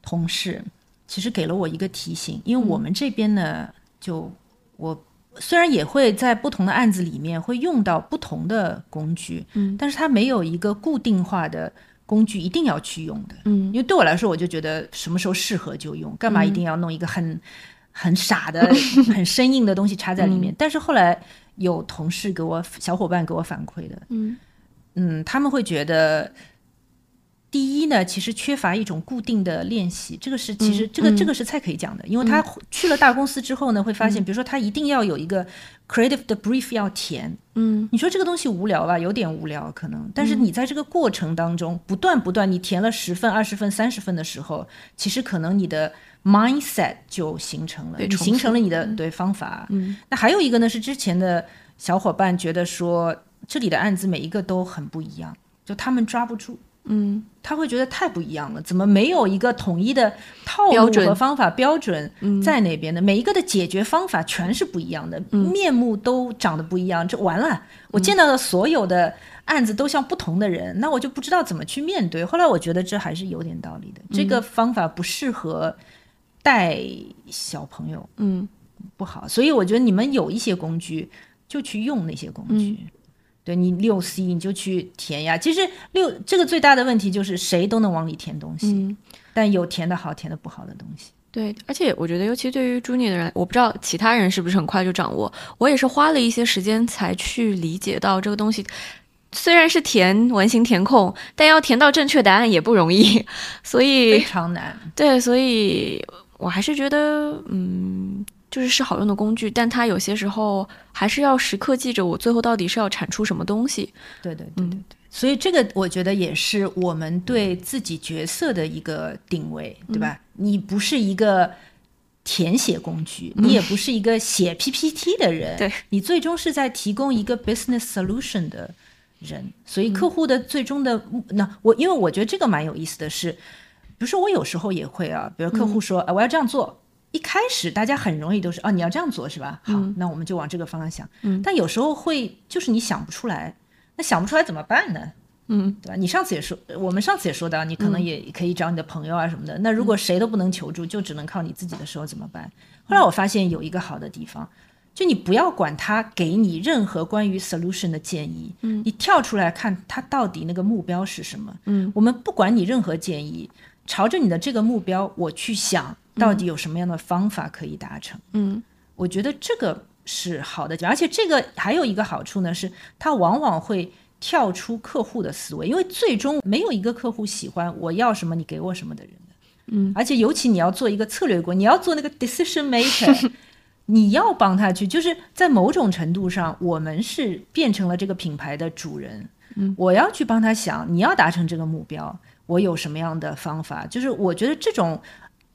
同事，其实给了我一个提醒，因为我们这边呢，就我虽然也会在不同的案子里面会用到不同的工具，嗯。但是它没有一个固定化的工具一定要去用的。嗯。因为对我来说，我就觉得什么时候适合就用，干嘛一定要弄一个很、很傻的、很生硬的东西插在里面？但是后来有同事给我、小伙伴给我反馈的，嗯。嗯，他们会觉得，第一呢，其实缺乏一种固定的练习，这个是其实、嗯这个、嗯。这个是蔡可以讲的，因为他去了大公司之后呢，会发现，比如说他一定要有一个 creative 的 brief 要填，嗯。你说这个东西无聊吧，有点无聊可能，但是你在这个过程当中不断不断，你填了十份、二十份、三十份的时候，其实可能你的 mindset 就形成了，形成了你的对方法。嗯。那还有一个呢，是之前的小伙伴觉得说，这里的案子每一个都很不一样，就他们抓不住。嗯他会觉得太不一样了，怎么没有一个统一的套路和方法标准嗯在那边的？每一个的解决方法全是不一样的，面目都长得不一样，这完了。我见到的所有的案子都像不同的人，那我就不知道怎么去面对。后来我觉得这还是有点道理的，这个方法不适合带小朋友，嗯不好。所以我觉得你们有一些工具，就去用那些工具。你六 C 你就去填呀。其实六这个最大的问题就是谁都能往里填东西，嗯，但有填的好，填的不好的东西。对，而且我觉得，尤其对于 junior 的人，我不知道其他人是不是很快就掌握。我也是花了一些时间才去理解到这个东西，虽然是填完形填空，但要填到正确答案也不容易，所以非常难。对，所以我还是觉得，嗯，就是是好用的工具，但它有些时候还是要时刻记着我最后到底是要产出什么东西。对对对对对。所以这个我觉得也是我们对自己角色的一个定位，对吧？你不是一个填写工具，你也不是一个写 PPT 的人，对你最终是在提供一个 business solution 的人。所以客户的最终的那我，因为我觉得这个蛮有意思的是，比如说我有时候也会啊，比如客户说啊我要这样做，一开始大家很容易都是哦你要这样做是吧？好，那我们就往这个方向想。嗯，但有时候会就是你想不出来。那想不出来怎么办呢？嗯，对吧？你上次也说，我们上次也说到，你可能也可以找你的朋友啊什么的。那如果谁都不能求助，就只能靠你自己的时候怎么办？后来我发现有一个好的地方，就你不要管他给你任何关于 solution 的建议，嗯，你跳出来看他到底那个目标是什么。嗯，我们不管你任何建议，朝着你的这个目标，我去想到底有什么样的方法可以达成。嗯，我觉得这个。是好的，而且这个还有一个好处呢，是它往往会跳出客户的思维，因为最终没有一个客户喜欢我要什么你给我什么的人的，嗯，而且尤其你要做一个策略国，你要做那个 decision maker，你要帮他去，就是在某种程度上，我们是变成了这个品牌的主人，嗯，我要去帮他想，你要达成这个目标，我有什么样的方法？就是我觉得这种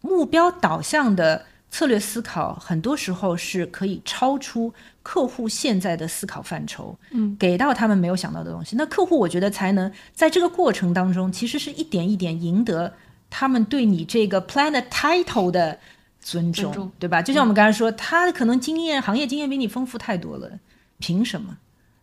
目标导向的。策略思考很多时候是可以超出客户现在的思考范畴，嗯，给到他们没有想到的东西。那客户我觉得才能在这个过程当中，其实是一点一点赢得他们对你这个 plan 的 title 的尊重，对吧？就像我们刚才说，他可能经验、行业经验比你丰富太多了，凭什么？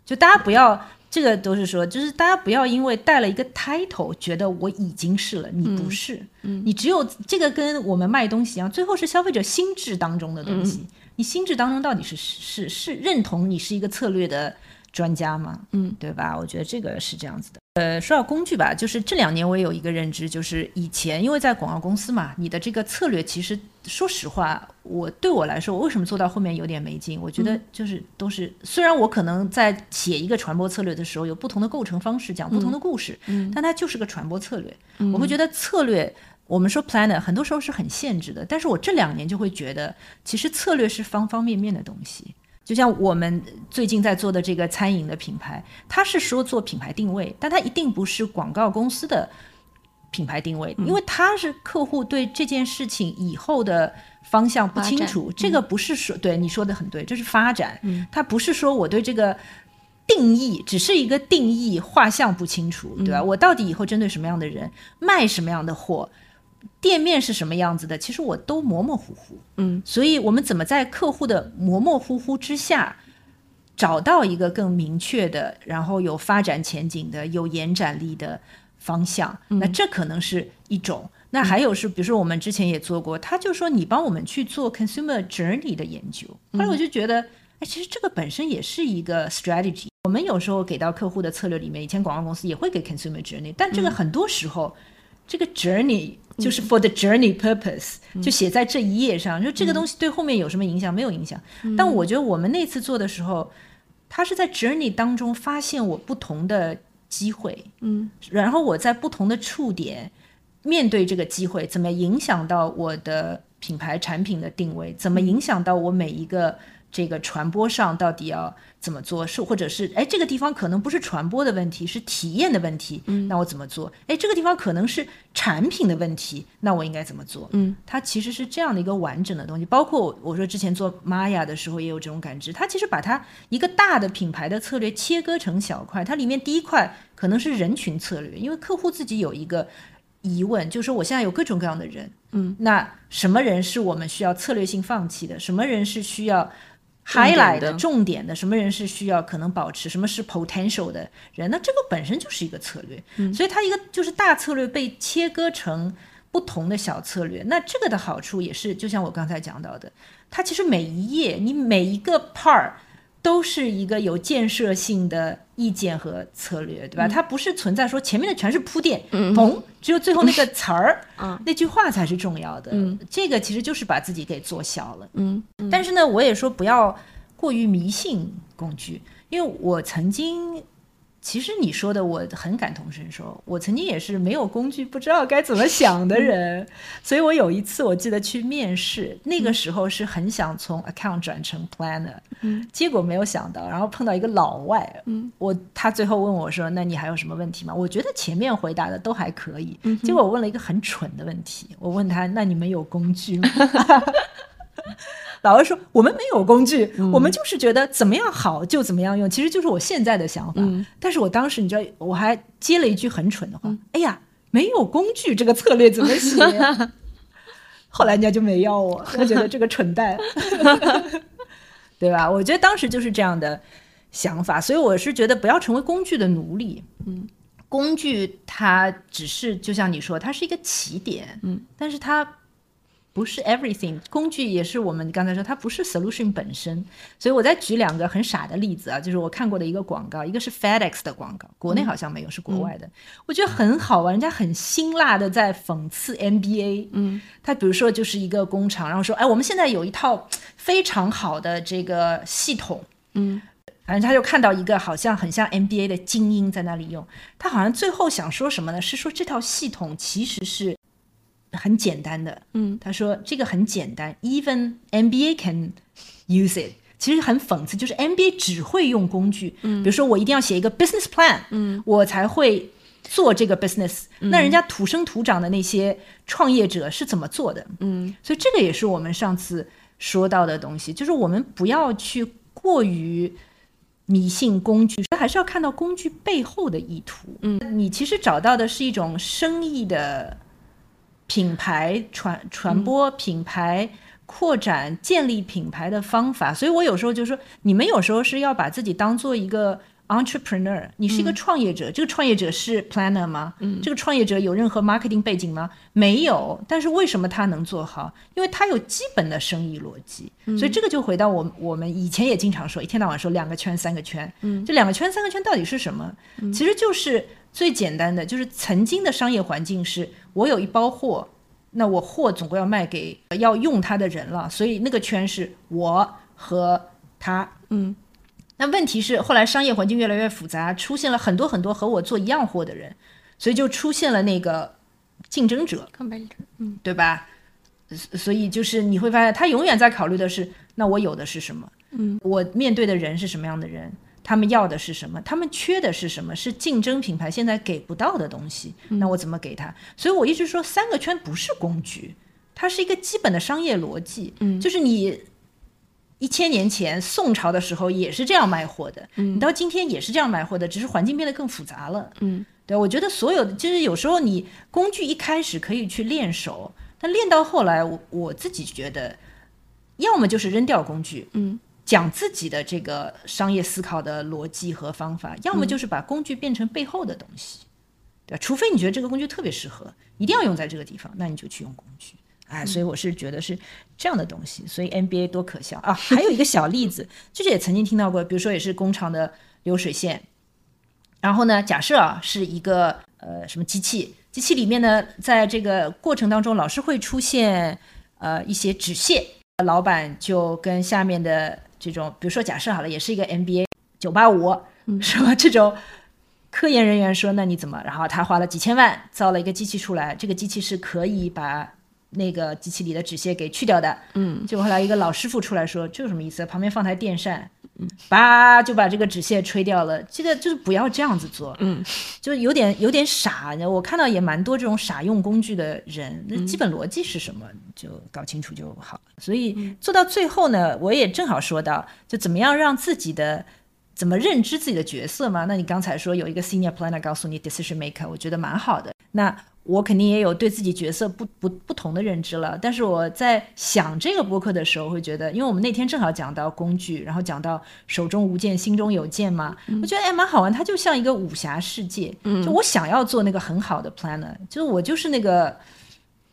就大家不要。这个都是说，就是大家不要因为带了一个 title，觉得我已经是了，你不是，嗯，你只有这个跟我们卖东西一样，最后是消费者心智当中的东西，你心智当中到底是是是认同你是一个策略的专家吗？嗯，对吧？我觉得这个是这样子的。呃，说到工具吧，就是这两年我也有一个认知，就是以前因为在广告公司嘛，你的这个策略其实说实话，我对我来说，我为什么做到后面有点没劲？我觉得就是都是，虽然我可能在写一个传播策略的时候有不同的构成方式，讲不同的故事，嗯，但它就是个传播策略。我会觉得策略，我们说 planner 很多时候是很限制的，但是我这两年就会觉得，其实策略是方方面面的东西。就像我们最近在做的这个餐饮的品牌，它是说做品牌定位，但它一定不是广告公司的品牌定位，因为它是客户对这件事情以后的方向不清楚。这个不是说对你说的很对，这是发展，它不是说我对这个定义只是一个定义画像不清楚，对吧？我到底以后针对什么样的人卖什么样的货？店面是什么样子的？其实我都模模糊糊，嗯，所以我们怎么在客户的模模糊糊之下，找到一个更明确的，然后有发展前景的、有延展力的方向？那这可能是一种。那还有是，比如说我们之前也做过，他就说你帮我们去做 consumer journey 的研究。后来我就觉得，哎，其实这个本身也是一个 strategy。我们有时候给到客户的策略里面，以前广告公司也会给 consumer journey，但这个很多时候。这个 journey 就是 for the journey purpose，就写在这一页上，就这个东西对后面有什么影响？没有影响。但我觉得我们那次做的时候，他是在 journey 当中发现我不同的机会，嗯，然后我在不同的触点面对这个机会，怎么影响到我的品牌产品的定位，怎么影响到我每一个。这个传播上到底要怎么做？是或者是哎，这个地方可能不是传播的问题，是体验的问题。嗯，那我怎么做？哎，这个地方可能是产品的问题，那我应该怎么做？嗯，它其实是这样的一个完整的东西。包括我说之前做玛雅的时候也有这种感知，它其实把它一个大的品牌的策略切割成小块，它里面第一块可能是人群策略，因为客户自己有一个疑问，就是说我现在有各种各样的人，嗯，那什么人是我们需要策略性放弃的？什么人是需要？highlight 的重点的什么人是需要可能保持，什么是 potential 的人，那这个本身就是一个策略，所以它一个就是大策略被切割成不同的小策略，那这个的好处也是，就像我刚才讲到的，它其实每一页你每一个 part 都是一个有建设性的意见和策略，对吧？它不是存在说前面的全是铺垫，嘣，只有最后那个词儿，那句话才是重要的。这个其实就是把自己给做小了。嗯，但是呢，我也说不要过于迷信工具，因为我曾经。其实你说的我很感同身受，我曾经也是没有工具不知道该怎么想的人，所以我有一次我记得去面试，那个时候是很想从 account 转成 planner，嗯，结果没有想到，然后碰到一个老外，嗯，我他最后问我说：“那你还有什么问题吗？”我觉得前面回答的都还可以，结果我问了一个很蠢的问题，我问他：“那你们有工具吗？” 老师说：“我们没有工具，我们就是觉得怎么样好就怎么样用，其实就是我现在的想法。但是我当时你知道，我还接了一句很蠢的话：哎呀，没有工具，这个策略怎么写？后来人家就没要我，我觉得这个蠢蛋，对吧？我觉得当时就是这样的想法，所以我是觉得不要成为工具的奴隶。嗯，工具它只是就像你说，它是一个起点。嗯，但是它。不是 everything，工具也是我们刚才说，它不是 solution 本身。所以我再举两个很傻的例子啊，就是我看过的一个广告，一个是 FedEx 的广告，国内好像没有，是国外的，我觉得很好玩，人家很辛辣的在讽刺 NBA，。嗯，他比如说就是一个工厂，然后说，哎，我们现在有一套非常好的这个系统。嗯，反正他就看到一个好像很像 NBA 的精英在那里用，他好像最后想说什么呢？是说这套系统其实是。很简单的，嗯，他说这个很简单，even MBA can use it。其实很讽刺，就是 MBA 只会用工具，嗯，比如说我一定要写一个 business plan，嗯，我才会做这个 business。那人家土生土长的那些创业者是怎么做的？嗯，所以这个也是我们上次说到的东西，就是我们不要去过于迷信工具，还是要看到工具背后的意图。嗯，你其实找到的是一种生意的。品牌传传播、品牌扩展、建立品牌的方法，所以我有时候就说，你们有时候是要把自己当做一个 entrepreneur，你是一个创业者。这个创业者是 planner 吗？嗯，这个创业者有任何 marketing 背景吗？没有。但是为什么他能做好？因为他有基本的生意逻辑。所以这个就回到我我们以前也经常说，一天到晚说两个圈、三个圈。嗯，这两个圈、三个圈到底是什么？其实就是最简单的，就是曾经的商业环境是。我有一包货，那我货总归要卖给要用它的人了，所以那个圈是我和他。嗯，那问题是后来商业环境越来越复杂，出现了很多很多和我做一样货的人，所以就出现了那个竞争者，嗯，对吧？所以就是你会发现，他永远在考虑的是，那我有的是什么？嗯，我面对的人是什么样的人？他们要的是什么？他们缺的是什么？是竞争品牌现在给不到的东西。那我怎么给他？所以我一直说，三个圈不是工具，它是一个基本的商业逻辑。嗯，就是你一千年前宋朝的时候也是这样卖货的，你到今天也是这样卖货的，只是环境变得更复杂了。嗯，对，我觉得所有的就是有时候你工具一开始可以去练手，但练到后来，我我自己觉得，要么就是扔掉工具。嗯。讲自己的这个商业思考的逻辑和方法，要么就是把工具变成背后的东西，对吧？除非你觉得这个工具特别适合，一定要用在这个地方，那你就去用工具。哎，所以我是觉得是这样的东西。所以 NBA 多可笑啊！还有一个小例子，就是也曾经听到过，比如说也是工厂的流水线，然后呢，假设啊是一个呃什么机器，机器里面呢，在这个过程当中老是会出现呃一些纸屑，老板就跟下面的这种，比如说假设好了，也是一个 MBA 九八五，是吧？这种科研人员说，那你怎么？然后他花了几千万造了一个机器出来，这个机器是可以把那个机器里的纸屑给去掉的。嗯，结果后来一个老师傅出来说，这有什么意思？旁边放台电扇，叭就把这个纸屑吹掉了。这个就是不要这样子做。嗯，就有点有点傻。我看到也蛮多这种傻用工具的人，那基本逻辑是什么，就搞清楚就好。所以做到最后呢，我也正好说到，就怎么样让自己的怎么认知自己的角色嘛。那你刚才说有一个 senior planner 告诉你 decision maker，我觉得蛮好的。那我肯定也有对自己角色不不不同的认知了。但是我在想这个播客的时候，会觉得，因为我们那天正好讲到工具，然后讲到手中无剑，心中有剑嘛，我觉得哎蛮好玩。它就像一个武侠世界，就我想要做那个很好的 planner，就是我就是那个。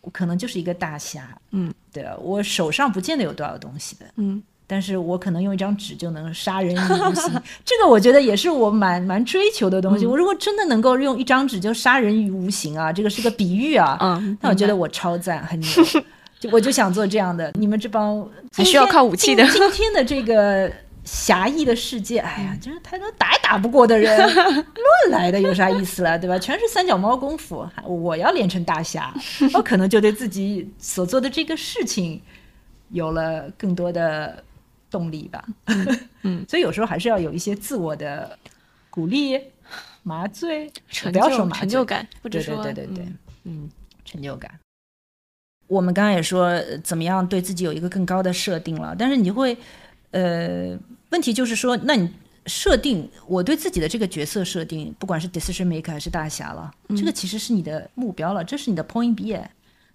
我可能就是一个大侠，嗯，对啊，我手上不见得有多少东西的，嗯，但是我可能用一张纸就能杀人于无形，这个我觉得也是我蛮蛮追求的东西。我如果真的能够用一张纸就杀人于无形啊，这个是个比喻啊，嗯，那我觉得我超赞，很牛。就我就想做这样的，你们这帮还需要靠武器的。今天的这个狭义的世界，哎呀，就是太多打也打不过的人，乱来的有啥意思了，对吧？全是三脚猫功夫，我要练成大侠，我可能就对自己所做的这个事情有了更多的。动力吧，嗯，所以有时候还是要有一些自我的鼓励、麻醉，成不要说麻成就感，或者说对对对对，嗯，成就感。我们刚刚也说怎么样对自己有一个更高的设定了，但是你就会，呃，问题就是说，那你设定我对自己的这个角色设定，不管是 decision maker 还是大侠了，这个其实是你的目标了，这是你的 point B，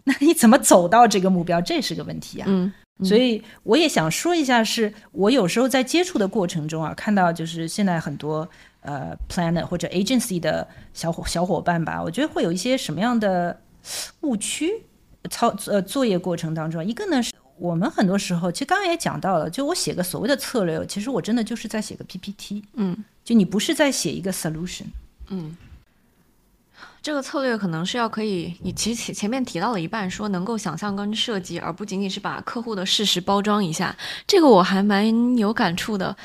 那你怎么走到这个目标，这是个问题啊，嗯。所以我也想说一下，是我有时候在接触的过程中啊，看到就是现在很多呃 planner 或者 agency 的小伙小伙伴吧，我觉得会有一些什么样的误区操呃作业过程当中，一个呢是我们很多时候其实刚刚也讲到了，就我写个所谓的策略，其实我真的就是在写个 PPT，嗯，就你不是在写一个 solution，嗯。这个策略可能是要可以，你其实前前面提到了一半，说能够想象跟设计，而不仅仅是把客户的事实包装一下。这个我还蛮有感触的，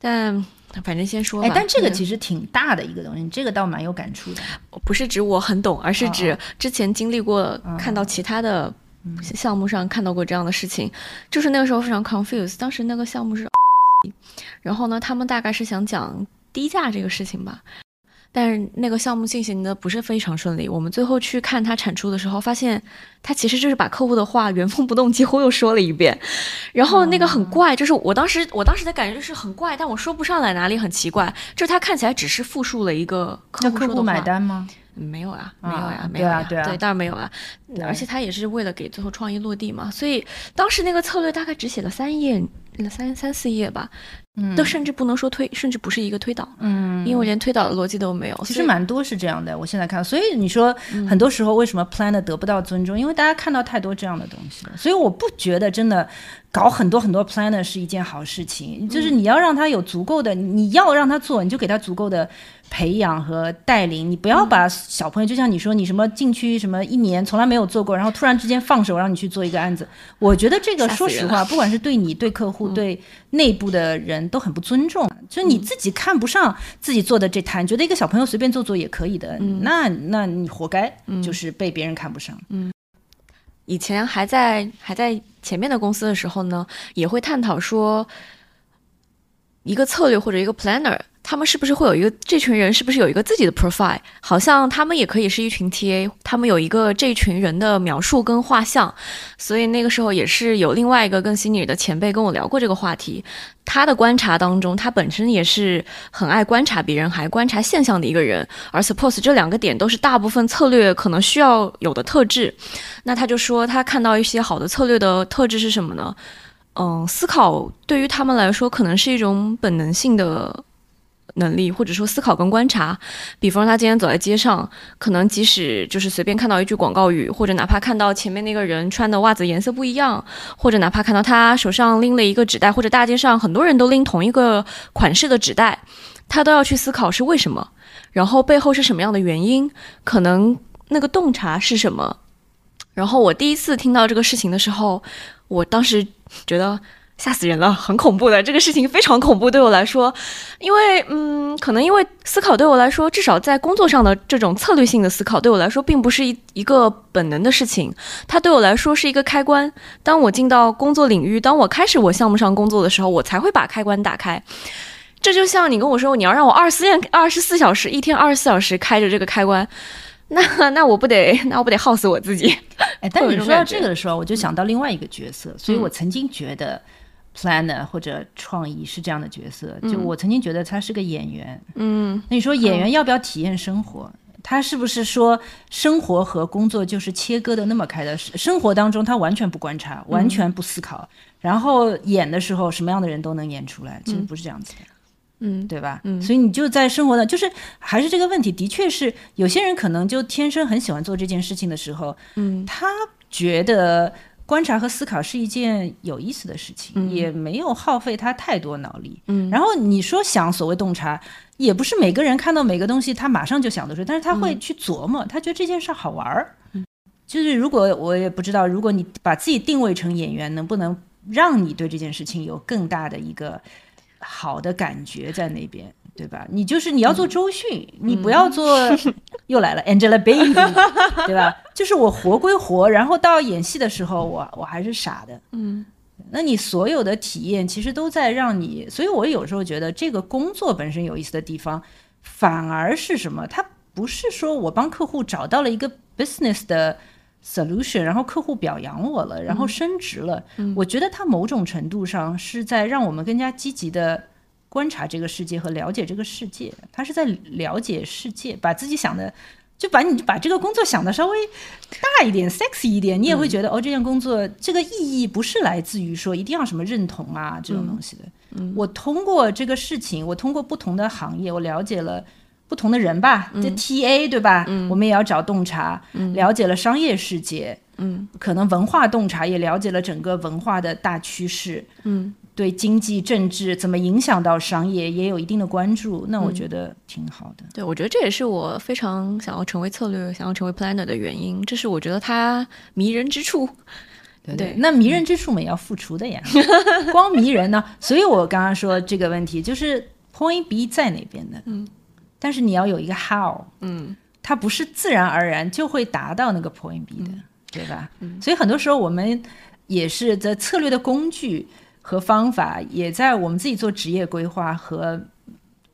但反正先说吧。哎，但这个其实挺大的一个东西，这个倒蛮有感触的。不是指我很懂，而是指之前经历过，看到其他的项目上看到过这样的事情，就是那个时候非常 confused。当时那个项目是，然后呢，他们大概是想讲低价这个事情吧。但是那个项目进行的不是非常顺利。我们最后去看他产出的时候，发现他其实就是把客户的话原封不动几乎又说了一遍。然后那个很怪，就是我当时我当时的感觉就是很怪，但我说不上来哪里很奇怪。就是他看起来只是复述了一个客户说的话。买单吗？没有啊，没有呀，没有呀，对啊，对，当然没有啊。而且他也是为了给最后创意落地嘛，所以当时那个策略大概只写了三页，三三四页吧。都甚至不能说推，甚至不是一个推导，嗯，因为连推导的逻辑都没有。其实蛮多是这样的，我现在看，所以你说很多时候为什么 planner 得不到尊重？因为大家看到太多这样的东西了，所以我不觉得真的搞很多很多 planner 是一件好事情。就是你要让他有足够的，你要让他做，你就给他足够的。培养和带领，你不要把小朋友，就像你说，你什么进去什么一年从来没有做过，然后突然之间放手让你去做一个案子，我觉得这个说实话，不管是对你、对客户、对内部的人都很不尊重。就是你自己看不上自己做的这摊，觉得一个小朋友随便做做也可以的，那那你活该，就是被别人看不上。嗯，以前还在还在前面的公司的时候呢，也会探讨说一个策略或者一个 planner。他们是不是会有一个这群人是不是有一个自己的 profile？好像他们也可以是一群 TA，他们有一个这群人的描述跟画像。所以那个时候也是有另外一个更心理的前辈跟我聊过这个话题。他的观察当中，他本身也是很爱观察别人，还观察现象的一个人。而 suppose 这两个点都是大部分策略可能需要有的特质。那他就说他看到一些好的策略的特质是什么呢？嗯，思考对于他们来说可能是一种本能性的。能力，或者说思考跟观察，比方他今天走在街上，可能即使就是随便看到一句广告语，或者哪怕看到前面那个人穿的袜子颜色不一样，或者哪怕看到他手上拎了一个纸袋，或者大街上很多人都拎同一个款式的纸袋，他都要去思考是为什么，然后背后是什么样的原因，可能那个洞察是什么。然后我第一次听到这个事情的时候，我当时觉得。吓死人了，很恐怖的这个事情非常恐怖对我来说，因为嗯，可能因为思考对我来说，至少在工作上的这种策略性的思考对我来说，并不是一一个本能的事情，它对我来说是一个开关。当我进到工作领域，当我开始我项目上工作的时候，我才会把开关打开。这就像你跟我说，你要让我二十四 二十四小时一天二十四小时开着这个开关，那那我不得那我不得耗死我自己？哎，但你说到这个的时候，我就想到另外一个角色，所以我曾经觉得。planner 或者创意是这样的角色，就我曾经觉得他是个演员。嗯，那你说演员要不要体验生活？他是不是说生活和工作就是切割的那么开的？生活当中他完全不观察，完全不思考，然后演的时候什么样的人都能演出来？其实不是这样子的，嗯，对吧？嗯，所以你就在生活的，就是还是这个问题，的确是有些人可能就天生很喜欢做这件事情的时候，嗯，他觉得。观察和思考是一件有意思的事情，也没有耗费他太多脑力。嗯然后你说想所谓洞察，也不是每个人看到每个东西他马上就想得出，但是他会去琢磨，他觉得这件事儿好玩儿。嗯就是如果我也不知道，如果你把自己定位成演员，能不能让你对这件事情有更大的一个好的感觉在那边，对吧？你就是你要做周迅，你不要做 又来了 Angelababy，对吧？就是我活归活，然后到演戏的时候，我我还是傻的。嗯那你所有的体验其实都在让你，所以我有时候觉得这个工作本身有意思的地方，反而是什么？它不是说我帮客户找到了一个 business 的 solution，然后客户表扬我了，然后升职了。我觉得它某种程度上是在让我们更加积极的观察这个世界和了解这个世界，它是在了解世界，把自己想的。就把你把这个工作想的稍微大一点、sexy 一点，你也会觉得、哦，这件工作这个意义不是来自于说一定要什么认同啊这种东西的。我通过这个事情，我通过不同的行业，我了解了不同的人吧，这 TA 对吧？我们也要找洞察，了解了商业世界，嗯。可能文化洞察也了解了整个文化的大趋势，嗯。对经济政治怎么影响到商业也有一定的关注，那我觉得挺好的。对，我觉得这也是我非常想要成为策略、想要成为 planner 的原因。这是我觉得它迷人之处。对对。那迷人之处嘛也要付出的呀，光迷人呢，所以我刚刚说这个问题就是 point B 在哪边的，嗯，但是你要有一个 how，嗯它不是自然而然就会达到那个 point B 的，对吧？所以很多时候我们也是在策略的工具和方法，也在我们自己做职业规划和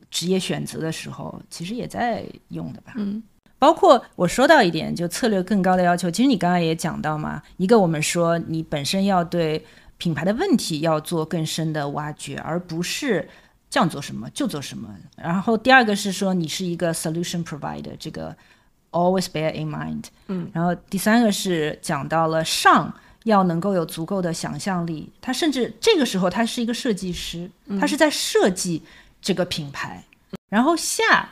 职业选择的时候，其实也在用的吧。嗯包括我说到一点，就策略更高的要求，其实你刚刚也讲到嘛，一个我们说你本身要对品牌的问题要做更深的挖掘，而不是这样做什么就做什么。然后第二个是说你是一个 solution provider，这个 always bear in mind。嗯，然后第三个是讲到了上要能够有足够的想象力，他甚至这个时候他是一个设计师，他是在设计这个品牌，然后下。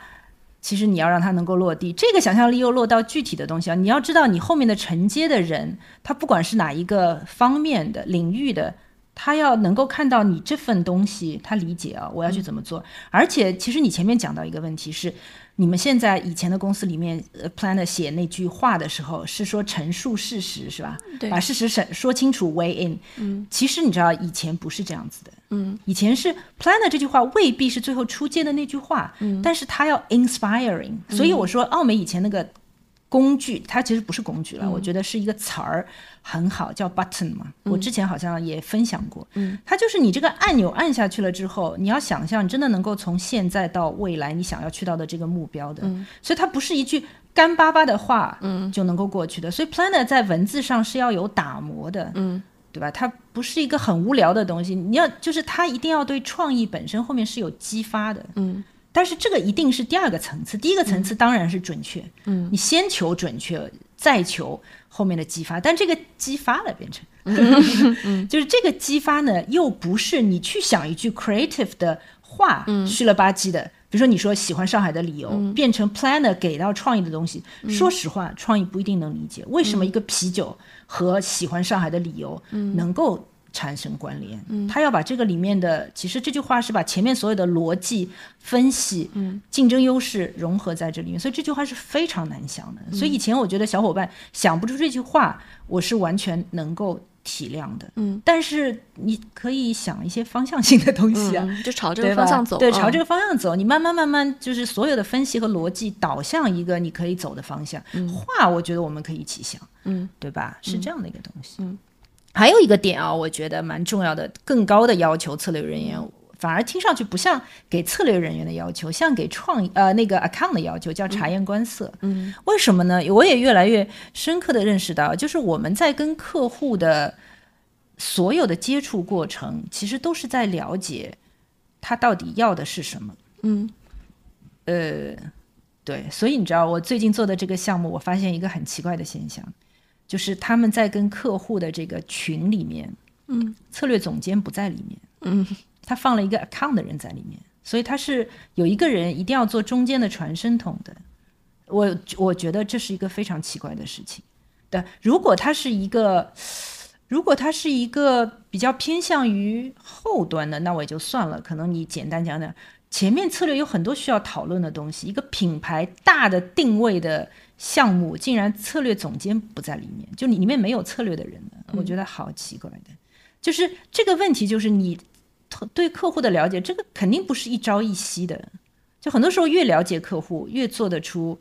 其实你要让它能够落地，这个想象力又落到具体的东西啊。你要知道，你后面的承接的人，他不管是哪一个方面的领域的，他要能够看到你这份东西，他理解啊，我要去怎么做。而且，其实你前面讲到一个问题是，你们现在以前的公司里面，呃，planner 写那句话的时候是说陈述事实是吧？对把事实审说清楚，way in。嗯其实你知道，以前不是这样子的。嗯以前是 planner 这句话未必是最后出街的那句话，嗯但是它要 inspiring，、所以我说奥美以前那个工具，它其实不是工具了，嗯我觉得是一个词儿很好，叫 button 嘛。我之前好像也分享过，嗯，它就是你这个按钮按下去了之后，你要想象真的能够从现在到未来你想要去到的这个目标的，嗯所以它不是一句干巴巴的话，嗯就能够过去的。所以 planner 在文字上是要有打磨的，嗯对吧？它不是一个很无聊的东西，你要就是它一定要对创意本身后面是有激发的。嗯但是这个一定是第二个层次，第一个层次当然是准确，嗯你先求准确，再求后面的激发。但这个激发了变成，就是这个激发呢，又不是你去想一句 creative 的话，虚了吧唧的。比如说，你说喜欢上海的理由，变成 planner 给到创意的东西。说实话，创意不一定能理解为什么一个啤酒和喜欢上海的理由能够产生关联。他要把这个里面的，其实这句话是把前面所有的逻辑分析、竞争优势融合在这里面，所以这句话是非常难想的。所以以前我觉得小伙伴想不出这句话，我是完全能够体谅的。嗯，但是你可以想一些方向性的东西啊。嗯，就朝这个方向走，对，朝这个个方向走，你慢慢慢慢就是所有的分析和逻辑导向一个你可以走的方向。话，我觉得我们可以一起想，嗯对吧？是这样的一个东西。嗯，还有一个点啊，我觉得蛮重要的，更高的要求策略人员。反而听上去不像给策略人员的要求，像给创意呃那个 account 的要求，叫察言观色。嗯为什么呢？我也越来越深刻的认识到，就是我们在跟客户的所有的接触过程，其实都是在了解他到底要的是什么。嗯呃，对，所以你知道，我最近做的这个项目，我发现一个很奇怪的现象，就是他们在跟客户的这个群里面，嗯策略总监不在里面，嗯他放了一个 account 的人在里面，所以他是有一个人一定要做中间的传声筒的。我我觉得这是一个非常奇怪的事情。对，如果他是一个如果他是一个比较偏向于后端的，那我也就算了。可能你简单讲讲，前面策略有很多需要讨论的东西。一个品牌大的定位的项目，竟然策略总监不在里面，就你里面没有策略的人呢？我觉得好奇怪的。就是这个问题，就是你对客户的了解，这个肯定不是一朝一夕的。就很多时候，越了解客户，越做得出。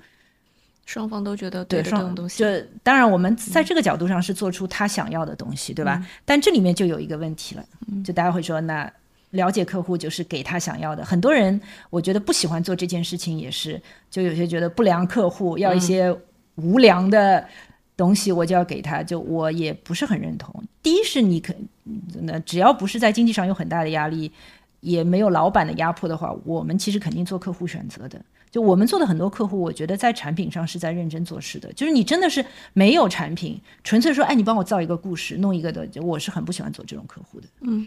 双方都觉得对的这种东西，就当然我们在这个角度上是做出他想要的东西，对吧？但这里面就有一个问题了，就大家会说，那了解客户就是给他想要的。很多人我觉得不喜欢做这件事情，也是就有些觉得不良客户要一些无良的东西，我就要给他，就我也不是很认同。第一是你可那只要不是在经济上有很大的压力，也没有老板的压迫的话，我们其实肯定做客户选择的。就我们做的很多客户，我觉得在产品上是在认真做事的。就是你真的是没有产品，纯粹说，哎，你帮我造一个故事，弄一个的，我是很不喜欢做这种客户的。嗯。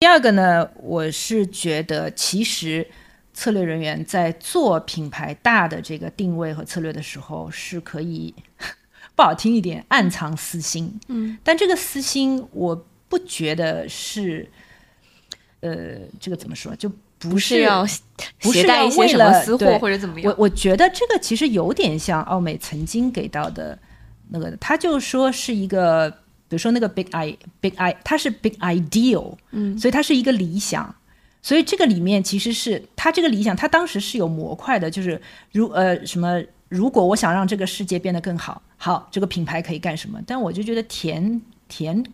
第二个呢，我是觉得其实策略人员在做品牌大的这个定位和策略的时候，是可以 不好听一点，暗藏私心。嗯。但这个私心，我不觉得是，呃，这个怎么说就。不是要不是带一些什么私货或者怎么样？我我觉得这个其实有点像奥美曾经给到的那个，他就说是一个，比如说那个 big i big i，它是 big ideal，嗯，所以它是一个理想，所以这个里面其实是它这个理想，它当时是有模块的，就是如呃什么，如果我想让这个世界变得更好，好，这个品牌可以干什么？但我就觉得填填。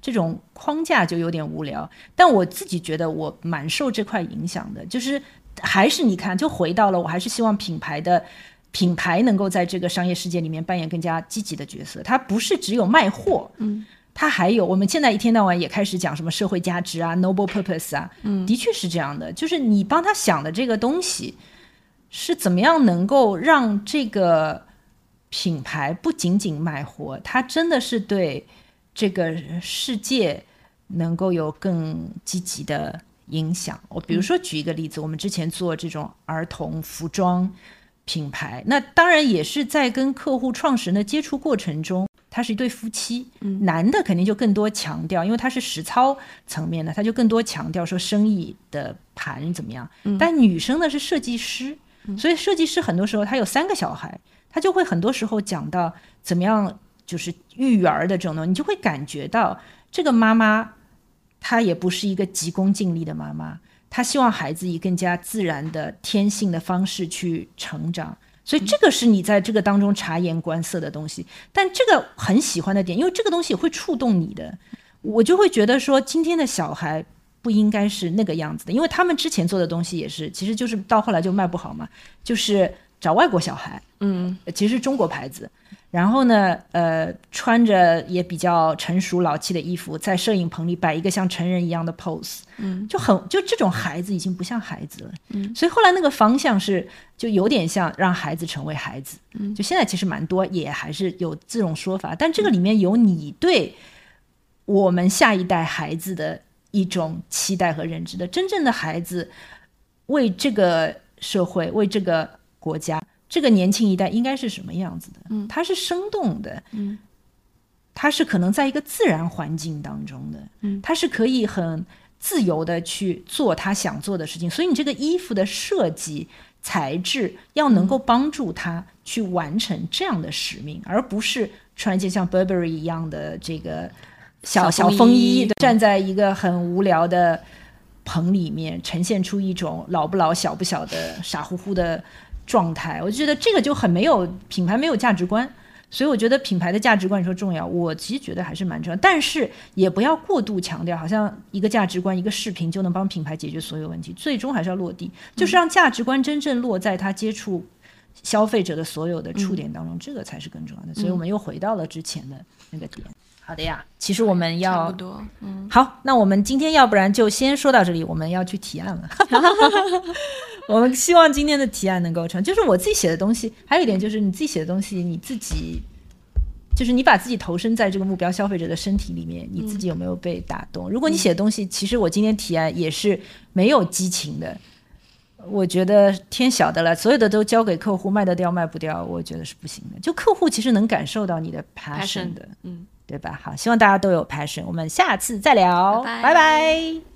这种框架就有点无聊，但我自己觉得我蛮受这块影响的，就是还是你看，就回到了，我还是希望品牌的品牌能够在这个商业世界里面扮演更加积极的角色。它不是只有卖货，嗯，它还有我们现在一天到晚也开始讲什么社会价值啊，noble purpose 啊，嗯，的确是这样的，就是你帮他想的这个东西是怎么样能够让这个品牌不仅仅卖货，它真的是对。这个世界能够有更积极的影响。我比如说举一个例子，我们之前做这种儿童服装品牌，那当然也是在跟客户创始人的接触过程中，他是一对夫妻，男的肯定就更多强调，因为他是实操层面的，他就更多强调说生意的盘怎么样。但女生呢是设计师，所以设计师很多时候他有三个小孩，他就会很多时候讲到怎么样。就是育儿的这种东西，你就会感觉到这个妈妈，她也不是一个急功近利的妈妈，她希望孩子以更加自然的天性的方式去成长，所以这个是你在这个当中察言观色的东西。但这个很喜欢的点，因为这个东西会触动你的，我就会觉得说，今天的小孩不应该是那个样子的，因为他们之前做的东西也是，其实就是到后来就卖不好嘛，就是找外国小孩，嗯，其实中国牌子。然后呢，呃，穿着也比较成熟老气的衣服，在摄影棚里摆一个像成人一样的 pose，嗯，就很就这种孩子已经不像孩子了，嗯，所以后来那个方向是就有点像让孩子成为孩子，嗯，就现在其实蛮多也还是有这种说法，但这个里面有你对我们下一代孩子的一种期待和认知的，真正的孩子为这个社会为这个国家。这个年轻一代应该是什么样子的？嗯，他是生动的，嗯，他是可能在一个自然环境当中的，嗯，他是可以很自由的去做他想做的事情。所以你这个衣服的设计材质要能够帮助他去完成这样的使命，而不是穿一件像 Burberry 一样的这个小小风衣，站在一个很无聊的棚里面，呈现出一种老不老、小不小的傻乎乎的。状态，我就觉得这个就很没有品牌，没有价值观。所以我觉得品牌的价值观你说重要，我其实觉得还是蛮重要，但是也不要过度强调，好像一个价值观、一个视频就能帮品牌解决所有问题。最终还是要落地，就是让价值观真正落在他接触消费者的所有的触点当中，这个才是更重要的。所以我们又回到了之前的那个点。好的呀，其实我们要差不多，嗯，好，那我们今天要不然就先说到这里，我们要去提案了。我们希望今天的提案能够成，就是我自己写的东西。还有一点就是你自己写的东西，你自己就是你把自己投身在这个目标消费者的身体里面，你自己有没有被打动？如果你写的东西，其实我今天提案也是没有激情的，我觉得天晓得了，所有的都交给客户，卖得掉卖不掉，我觉得是不行的。就客户其实能感受到你的 passion 的，嗯。对吧？好，希望大家都有 passion。我们下次再聊，拜拜拜拜